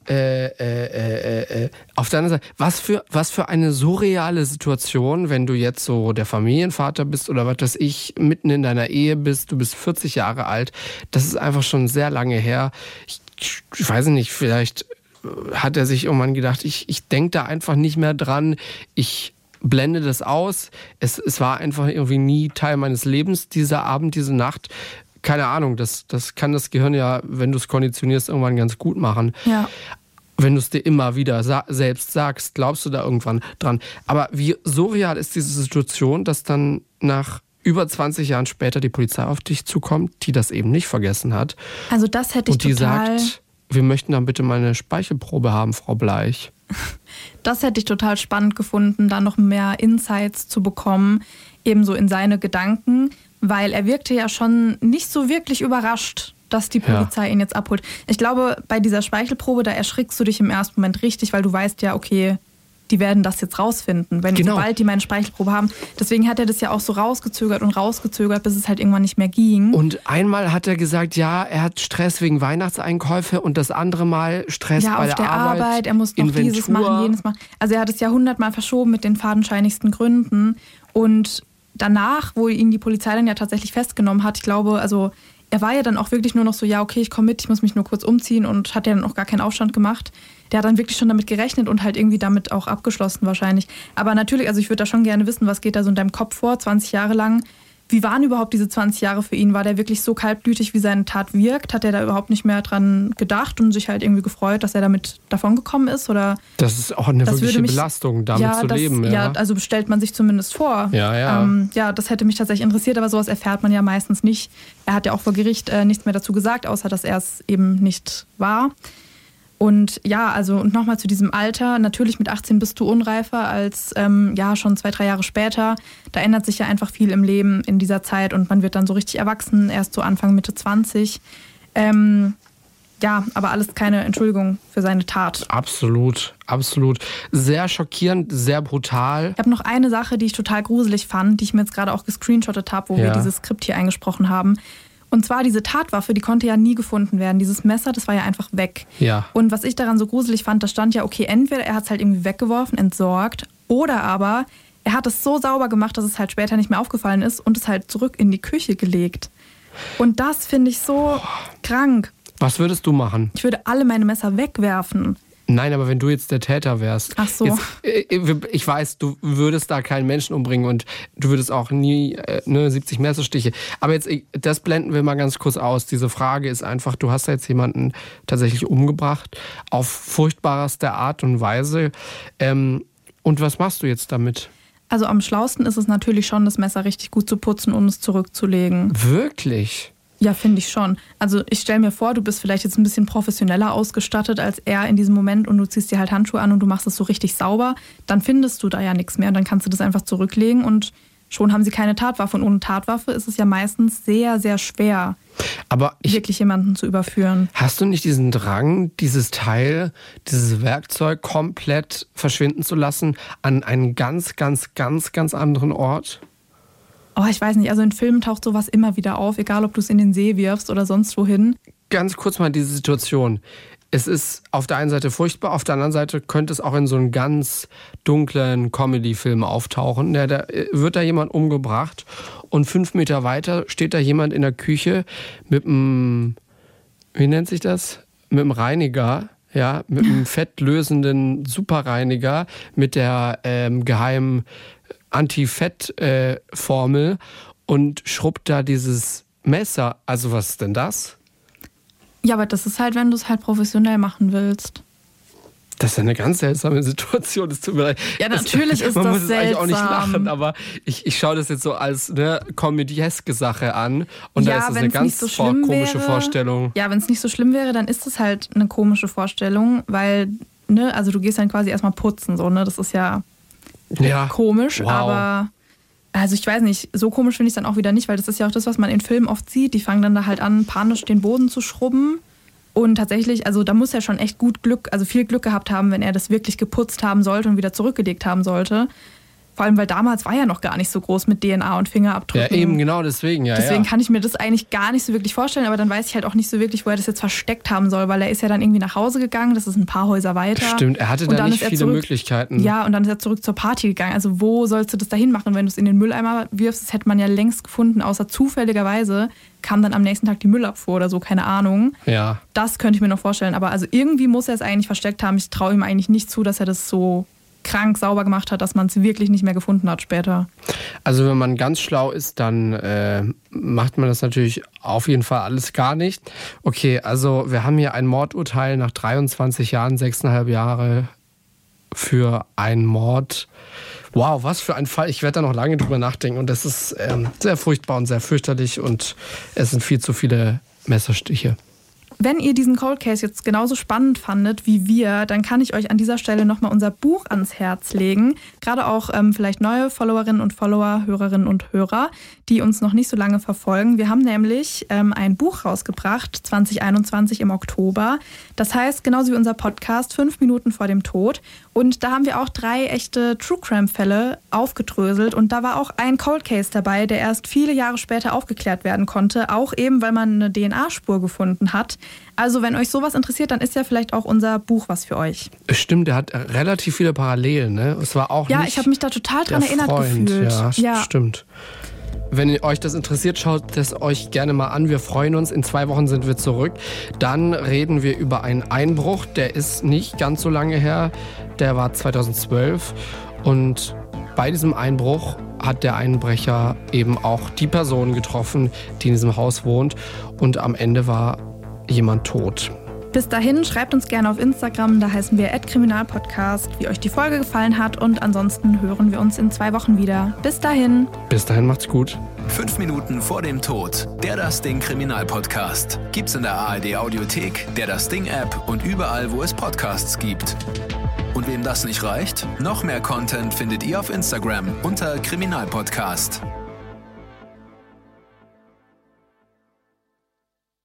S1: äh, äh, äh, äh, auf der anderen Seite, was für, was für eine surreale Situation, wenn du jetzt so der Familienvater bist oder was weiß ich, mitten in deiner Ehe bist, du bist 40 Jahre alt. Das ist einfach schon sehr lange her. Ich, ich weiß nicht, vielleicht hat er sich irgendwann gedacht, ich, ich denke da einfach nicht mehr dran. Ich blende das aus. Es, es war einfach irgendwie nie Teil meines Lebens, dieser Abend, diese Nacht keine Ahnung, das, das kann das Gehirn ja, wenn du es konditionierst, irgendwann ganz gut machen.
S2: Ja.
S1: Wenn du es dir immer wieder sa selbst sagst, glaubst du da irgendwann dran. Aber wie surreal ist diese Situation, dass dann nach über 20 Jahren später die Polizei auf dich zukommt, die das eben nicht vergessen hat.
S2: Also das hätte ich
S1: und die
S2: total...
S1: sagt, wir möchten dann bitte mal eine Speichelprobe haben, Frau Bleich.
S2: Das hätte ich total spannend gefunden, da noch mehr Insights zu bekommen, ebenso in seine Gedanken weil er wirkte ja schon nicht so wirklich überrascht, dass die Polizei ja. ihn jetzt abholt. Ich glaube, bei dieser Speichelprobe, da erschrickst du dich im ersten Moment richtig, weil du weißt ja, okay, die werden das jetzt rausfinden, wenn
S1: Genau.
S2: sobald die meine Speichelprobe haben. Deswegen hat er das ja auch so rausgezögert und rausgezögert, bis es halt irgendwann nicht mehr ging.
S1: Und einmal hat er gesagt, ja, er hat Stress wegen Weihnachtseinkäufe und das andere Mal Stress
S2: ja,
S1: bei
S2: auf
S1: der,
S2: der Arbeit, er muss noch
S1: Inventur.
S2: dieses machen, jenes machen. Also er hat es ja hundertmal verschoben mit den fadenscheinigsten Gründen. Und danach, wo ihn die Polizei dann ja tatsächlich festgenommen hat, ich glaube, also er war ja dann auch wirklich nur noch so, ja, okay, ich komme mit, ich muss mich nur kurz umziehen und hat ja dann auch gar keinen Aufstand gemacht. Der hat dann wirklich schon damit gerechnet und halt irgendwie damit auch abgeschlossen wahrscheinlich. Aber natürlich, also ich würde da schon gerne wissen, was geht da so in deinem Kopf vor, 20 Jahre lang. Wie waren überhaupt diese 20 Jahre für ihn? War der wirklich so kaltblütig, wie seine Tat wirkt? Hat er da überhaupt nicht mehr dran gedacht und sich halt irgendwie gefreut, dass er damit davongekommen ist? Oder
S1: Das ist auch eine wirkliche
S2: mich-
S1: Belastung, damit
S2: ja,
S1: zu
S2: das,
S1: leben. Ja.
S2: Ja, also stellt man sich zumindest vor.
S1: Ja, ja.
S2: Ähm, ja, das hätte mich tatsächlich interessiert, aber sowas erfährt man ja meistens nicht. Er hat ja auch vor Gericht äh, nichts mehr dazu gesagt, außer dass er es eben nicht war. Und ja, also und nochmal zu diesem Alter. Natürlich mit 18 bist du unreifer als ähm, ja schon zwei, drei Jahre später. Da ändert sich ja einfach viel im Leben in dieser Zeit und man wird dann so richtig erwachsen, erst so Anfang, Mitte 20. Ähm, ja, aber alles keine Entschuldigung für seine Tat.
S1: Absolut, absolut. Sehr schockierend, sehr brutal.
S2: Ich habe noch eine Sache, die ich total gruselig fand, die ich mir jetzt gerade auch gescreenshottet habe, wo wir
S1: Ja.
S2: dieses Skript hier eingesprochen haben. Und zwar diese Tatwaffe, die konnte ja nie gefunden werden. Dieses Messer, das war ja einfach weg.
S1: Ja.
S2: Und was ich daran so gruselig fand, da stand ja, okay, entweder er hat es halt irgendwie weggeworfen, entsorgt, oder aber er hat es so sauber gemacht, dass es halt später nicht mehr aufgefallen ist und es halt zurück in die Küche gelegt. Und das finde ich so krank.
S1: Was würdest du machen?
S2: Ich würde alle meine Messer wegwerfen.
S1: Nein, aber wenn du jetzt der Täter wärst.
S2: Ach so.
S1: Jetzt, äh, ich weiß, du würdest da keinen Menschen umbringen und du würdest auch nie äh, ne, 70 Messerstiche. Aber jetzt, äh, das blenden wir mal ganz kurz aus. Diese Frage ist einfach, du hast da jetzt jemanden tatsächlich umgebracht, auf furchtbarste Art und Weise. Ähm, und was machst du jetzt damit?
S2: Also am schlausten ist es natürlich schon, das Messer richtig gut zu putzen und es zurückzulegen.
S1: Wirklich?
S2: Ja, finde ich schon. Also ich stelle mir vor, du bist vielleicht jetzt ein bisschen professioneller ausgestattet als er in diesem Moment und du ziehst dir halt Handschuhe an und du machst es so richtig sauber, dann findest du da ja nichts mehr und dann kannst du das einfach zurücklegen und schon haben sie keine Tatwaffe. Und ohne Tatwaffe ist es ja meistens sehr, sehr schwer,
S1: Aber ich,
S2: wirklich jemanden zu überführen.
S1: Hast du nicht diesen Drang, dieses Teil, dieses Werkzeug komplett verschwinden zu lassen an einen ganz, ganz, ganz, ganz anderen Ort?
S2: Oh, ich weiß nicht, also in Filmen taucht sowas immer wieder auf, egal ob du es in den See wirfst oder sonst wohin.
S1: Ganz kurz mal diese Situation. Es ist auf der einen Seite furchtbar, auf der anderen Seite könnte es auch in so einem ganz dunklen Comedy-Film auftauchen. Da, da wird da jemand umgebracht und fünf Meter weiter steht da jemand in der Küche mit einem, wie nennt sich das? Mit einem Reiniger, ja, mit einem fettlösenden Superreiniger, mit der ähm, geheimen Anti-Fett-Formel und schrubbt da dieses Messer. Also was ist denn das?
S2: Ja, aber das ist halt, wenn du es halt professionell machen willst.
S1: Das ist eine ganz seltsame Situation. Es tut mir leid.
S2: Ja,
S1: Das-
S2: natürlich ist
S1: man
S2: das
S1: muss es eigentlich auch nicht
S2: seltsam.
S1: lachen, aber ich, ich schaue das jetzt so als eine komödieske Sache an. Und da
S2: Ja,
S1: ist das eine ganz
S2: so
S1: vor- komische
S2: wäre-
S1: Vorstellung.
S2: Ja, wenn es nicht so schlimm wäre, dann ist es halt eine komische Vorstellung, weil, ne, also du gehst dann quasi erstmal putzen, so, ne? Das ist ja
S1: Ja.
S2: komisch,
S1: Wow.
S2: aber also ich weiß nicht, so komisch finde ich es dann auch wieder nicht, weil das ist ja auch das, was man in Filmen oft sieht. Die fangen dann da halt an, panisch den Boden zu schrubben. Und tatsächlich, also da muss er schon echt gut Glück, also viel Glück gehabt haben, wenn er das wirklich geputzt haben sollte und wieder zurückgelegt haben sollte. Vor allem, weil damals war ja noch gar nicht so groß mit DNA und
S1: Ja,
S2: Fingerabdrücken.
S1: eben genau deswegen, ja.
S2: Deswegen
S1: ja.
S2: kann ich mir das eigentlich gar nicht so wirklich vorstellen, aber dann weiß ich halt auch nicht so wirklich, wo er das jetzt versteckt haben soll, weil er ist ja dann irgendwie nach Hause gegangen, das ist ein paar Häuser weiter.
S1: Stimmt, er hatte da
S2: dann
S1: nicht viele
S2: zurück-
S1: Möglichkeiten.
S2: Ja, und dann ist er zurück zur Party gegangen. Also wo sollst du das dahin machen, wenn du es in den Mülleimer wirfst? Das hätte man ja längst gefunden, außer zufälligerweise kam dann am nächsten Tag die Müllabfuhr oder so, keine Ahnung.
S1: Ja.
S2: Das könnte ich mir noch vorstellen, aber also irgendwie muss er es eigentlich versteckt haben. Ich traue ihm eigentlich nicht zu, dass er das so krank sauber gemacht hat, dass man es wirklich nicht mehr gefunden hat später.
S1: Also wenn man ganz schlau ist, dann äh, macht man das natürlich auf jeden Fall alles gar nicht. Okay, also wir haben hier ein Mordurteil nach 23 Jahren, 6,5 Jahre für einen Mord. Wow, was für ein Fall. Ich werde da noch lange drüber nachdenken. Und das ist ähm, sehr furchtbar und sehr fürchterlich und es sind viel zu viele Messerstiche.
S2: Wenn ihr diesen Cold Case jetzt genauso spannend fandet wie wir, dann kann ich euch an dieser Stelle nochmal unser Buch ans Herz legen. Gerade auch ähm, vielleicht neue Followerinnen und Follower, Hörerinnen und Hörer, die uns noch nicht so lange verfolgen. Wir haben nämlich ähm, ein Buch rausgebracht, 2021 im Oktober. Das heißt, genauso wie unser Podcast, fünf Minuten vor dem Tod. Und da haben wir auch drei echte True Crime-Fälle aufgedröselt. Und da war auch ein Cold Case dabei, der erst viele Jahre später aufgeklärt werden konnte. Auch eben, weil man eine DNA-Spur gefunden hat. Also, wenn euch sowas interessiert, dann ist ja vielleicht auch unser Buch was für euch.
S1: Stimmt, der hat relativ viele Parallelen. Ne? Es war auch
S2: ja, ich habe mich da total dran erinnert
S1: Freund.
S2: gefühlt.
S1: Ja,
S2: ja,
S1: stimmt. Wenn euch das interessiert, schaut es euch gerne mal an. Wir freuen uns. In zwei Wochen sind wir zurück. Dann reden wir über einen Einbruch. Der ist nicht ganz so lange her. Der war 2012. Und bei diesem Einbruch hat der Einbrecher eben auch die Person getroffen, die in diesem Haus wohnt. Und am Ende war jemand tot.
S2: Bis dahin schreibt uns gerne auf Instagram, da heißen wir @kriminalpodcast, wie euch die Folge gefallen hat und ansonsten hören wir uns in zwei Wochen wieder. Bis dahin.
S1: Bis dahin macht's gut.
S3: Fünf Minuten vor dem Tod. Der Das Ding Kriminalpodcast. Gibt's in der ARD Audiothek, der Das Ding App und überall, wo es Podcasts gibt. Und wem das nicht reicht? Noch mehr Content findet ihr auf Instagram unter Kriminalpodcast.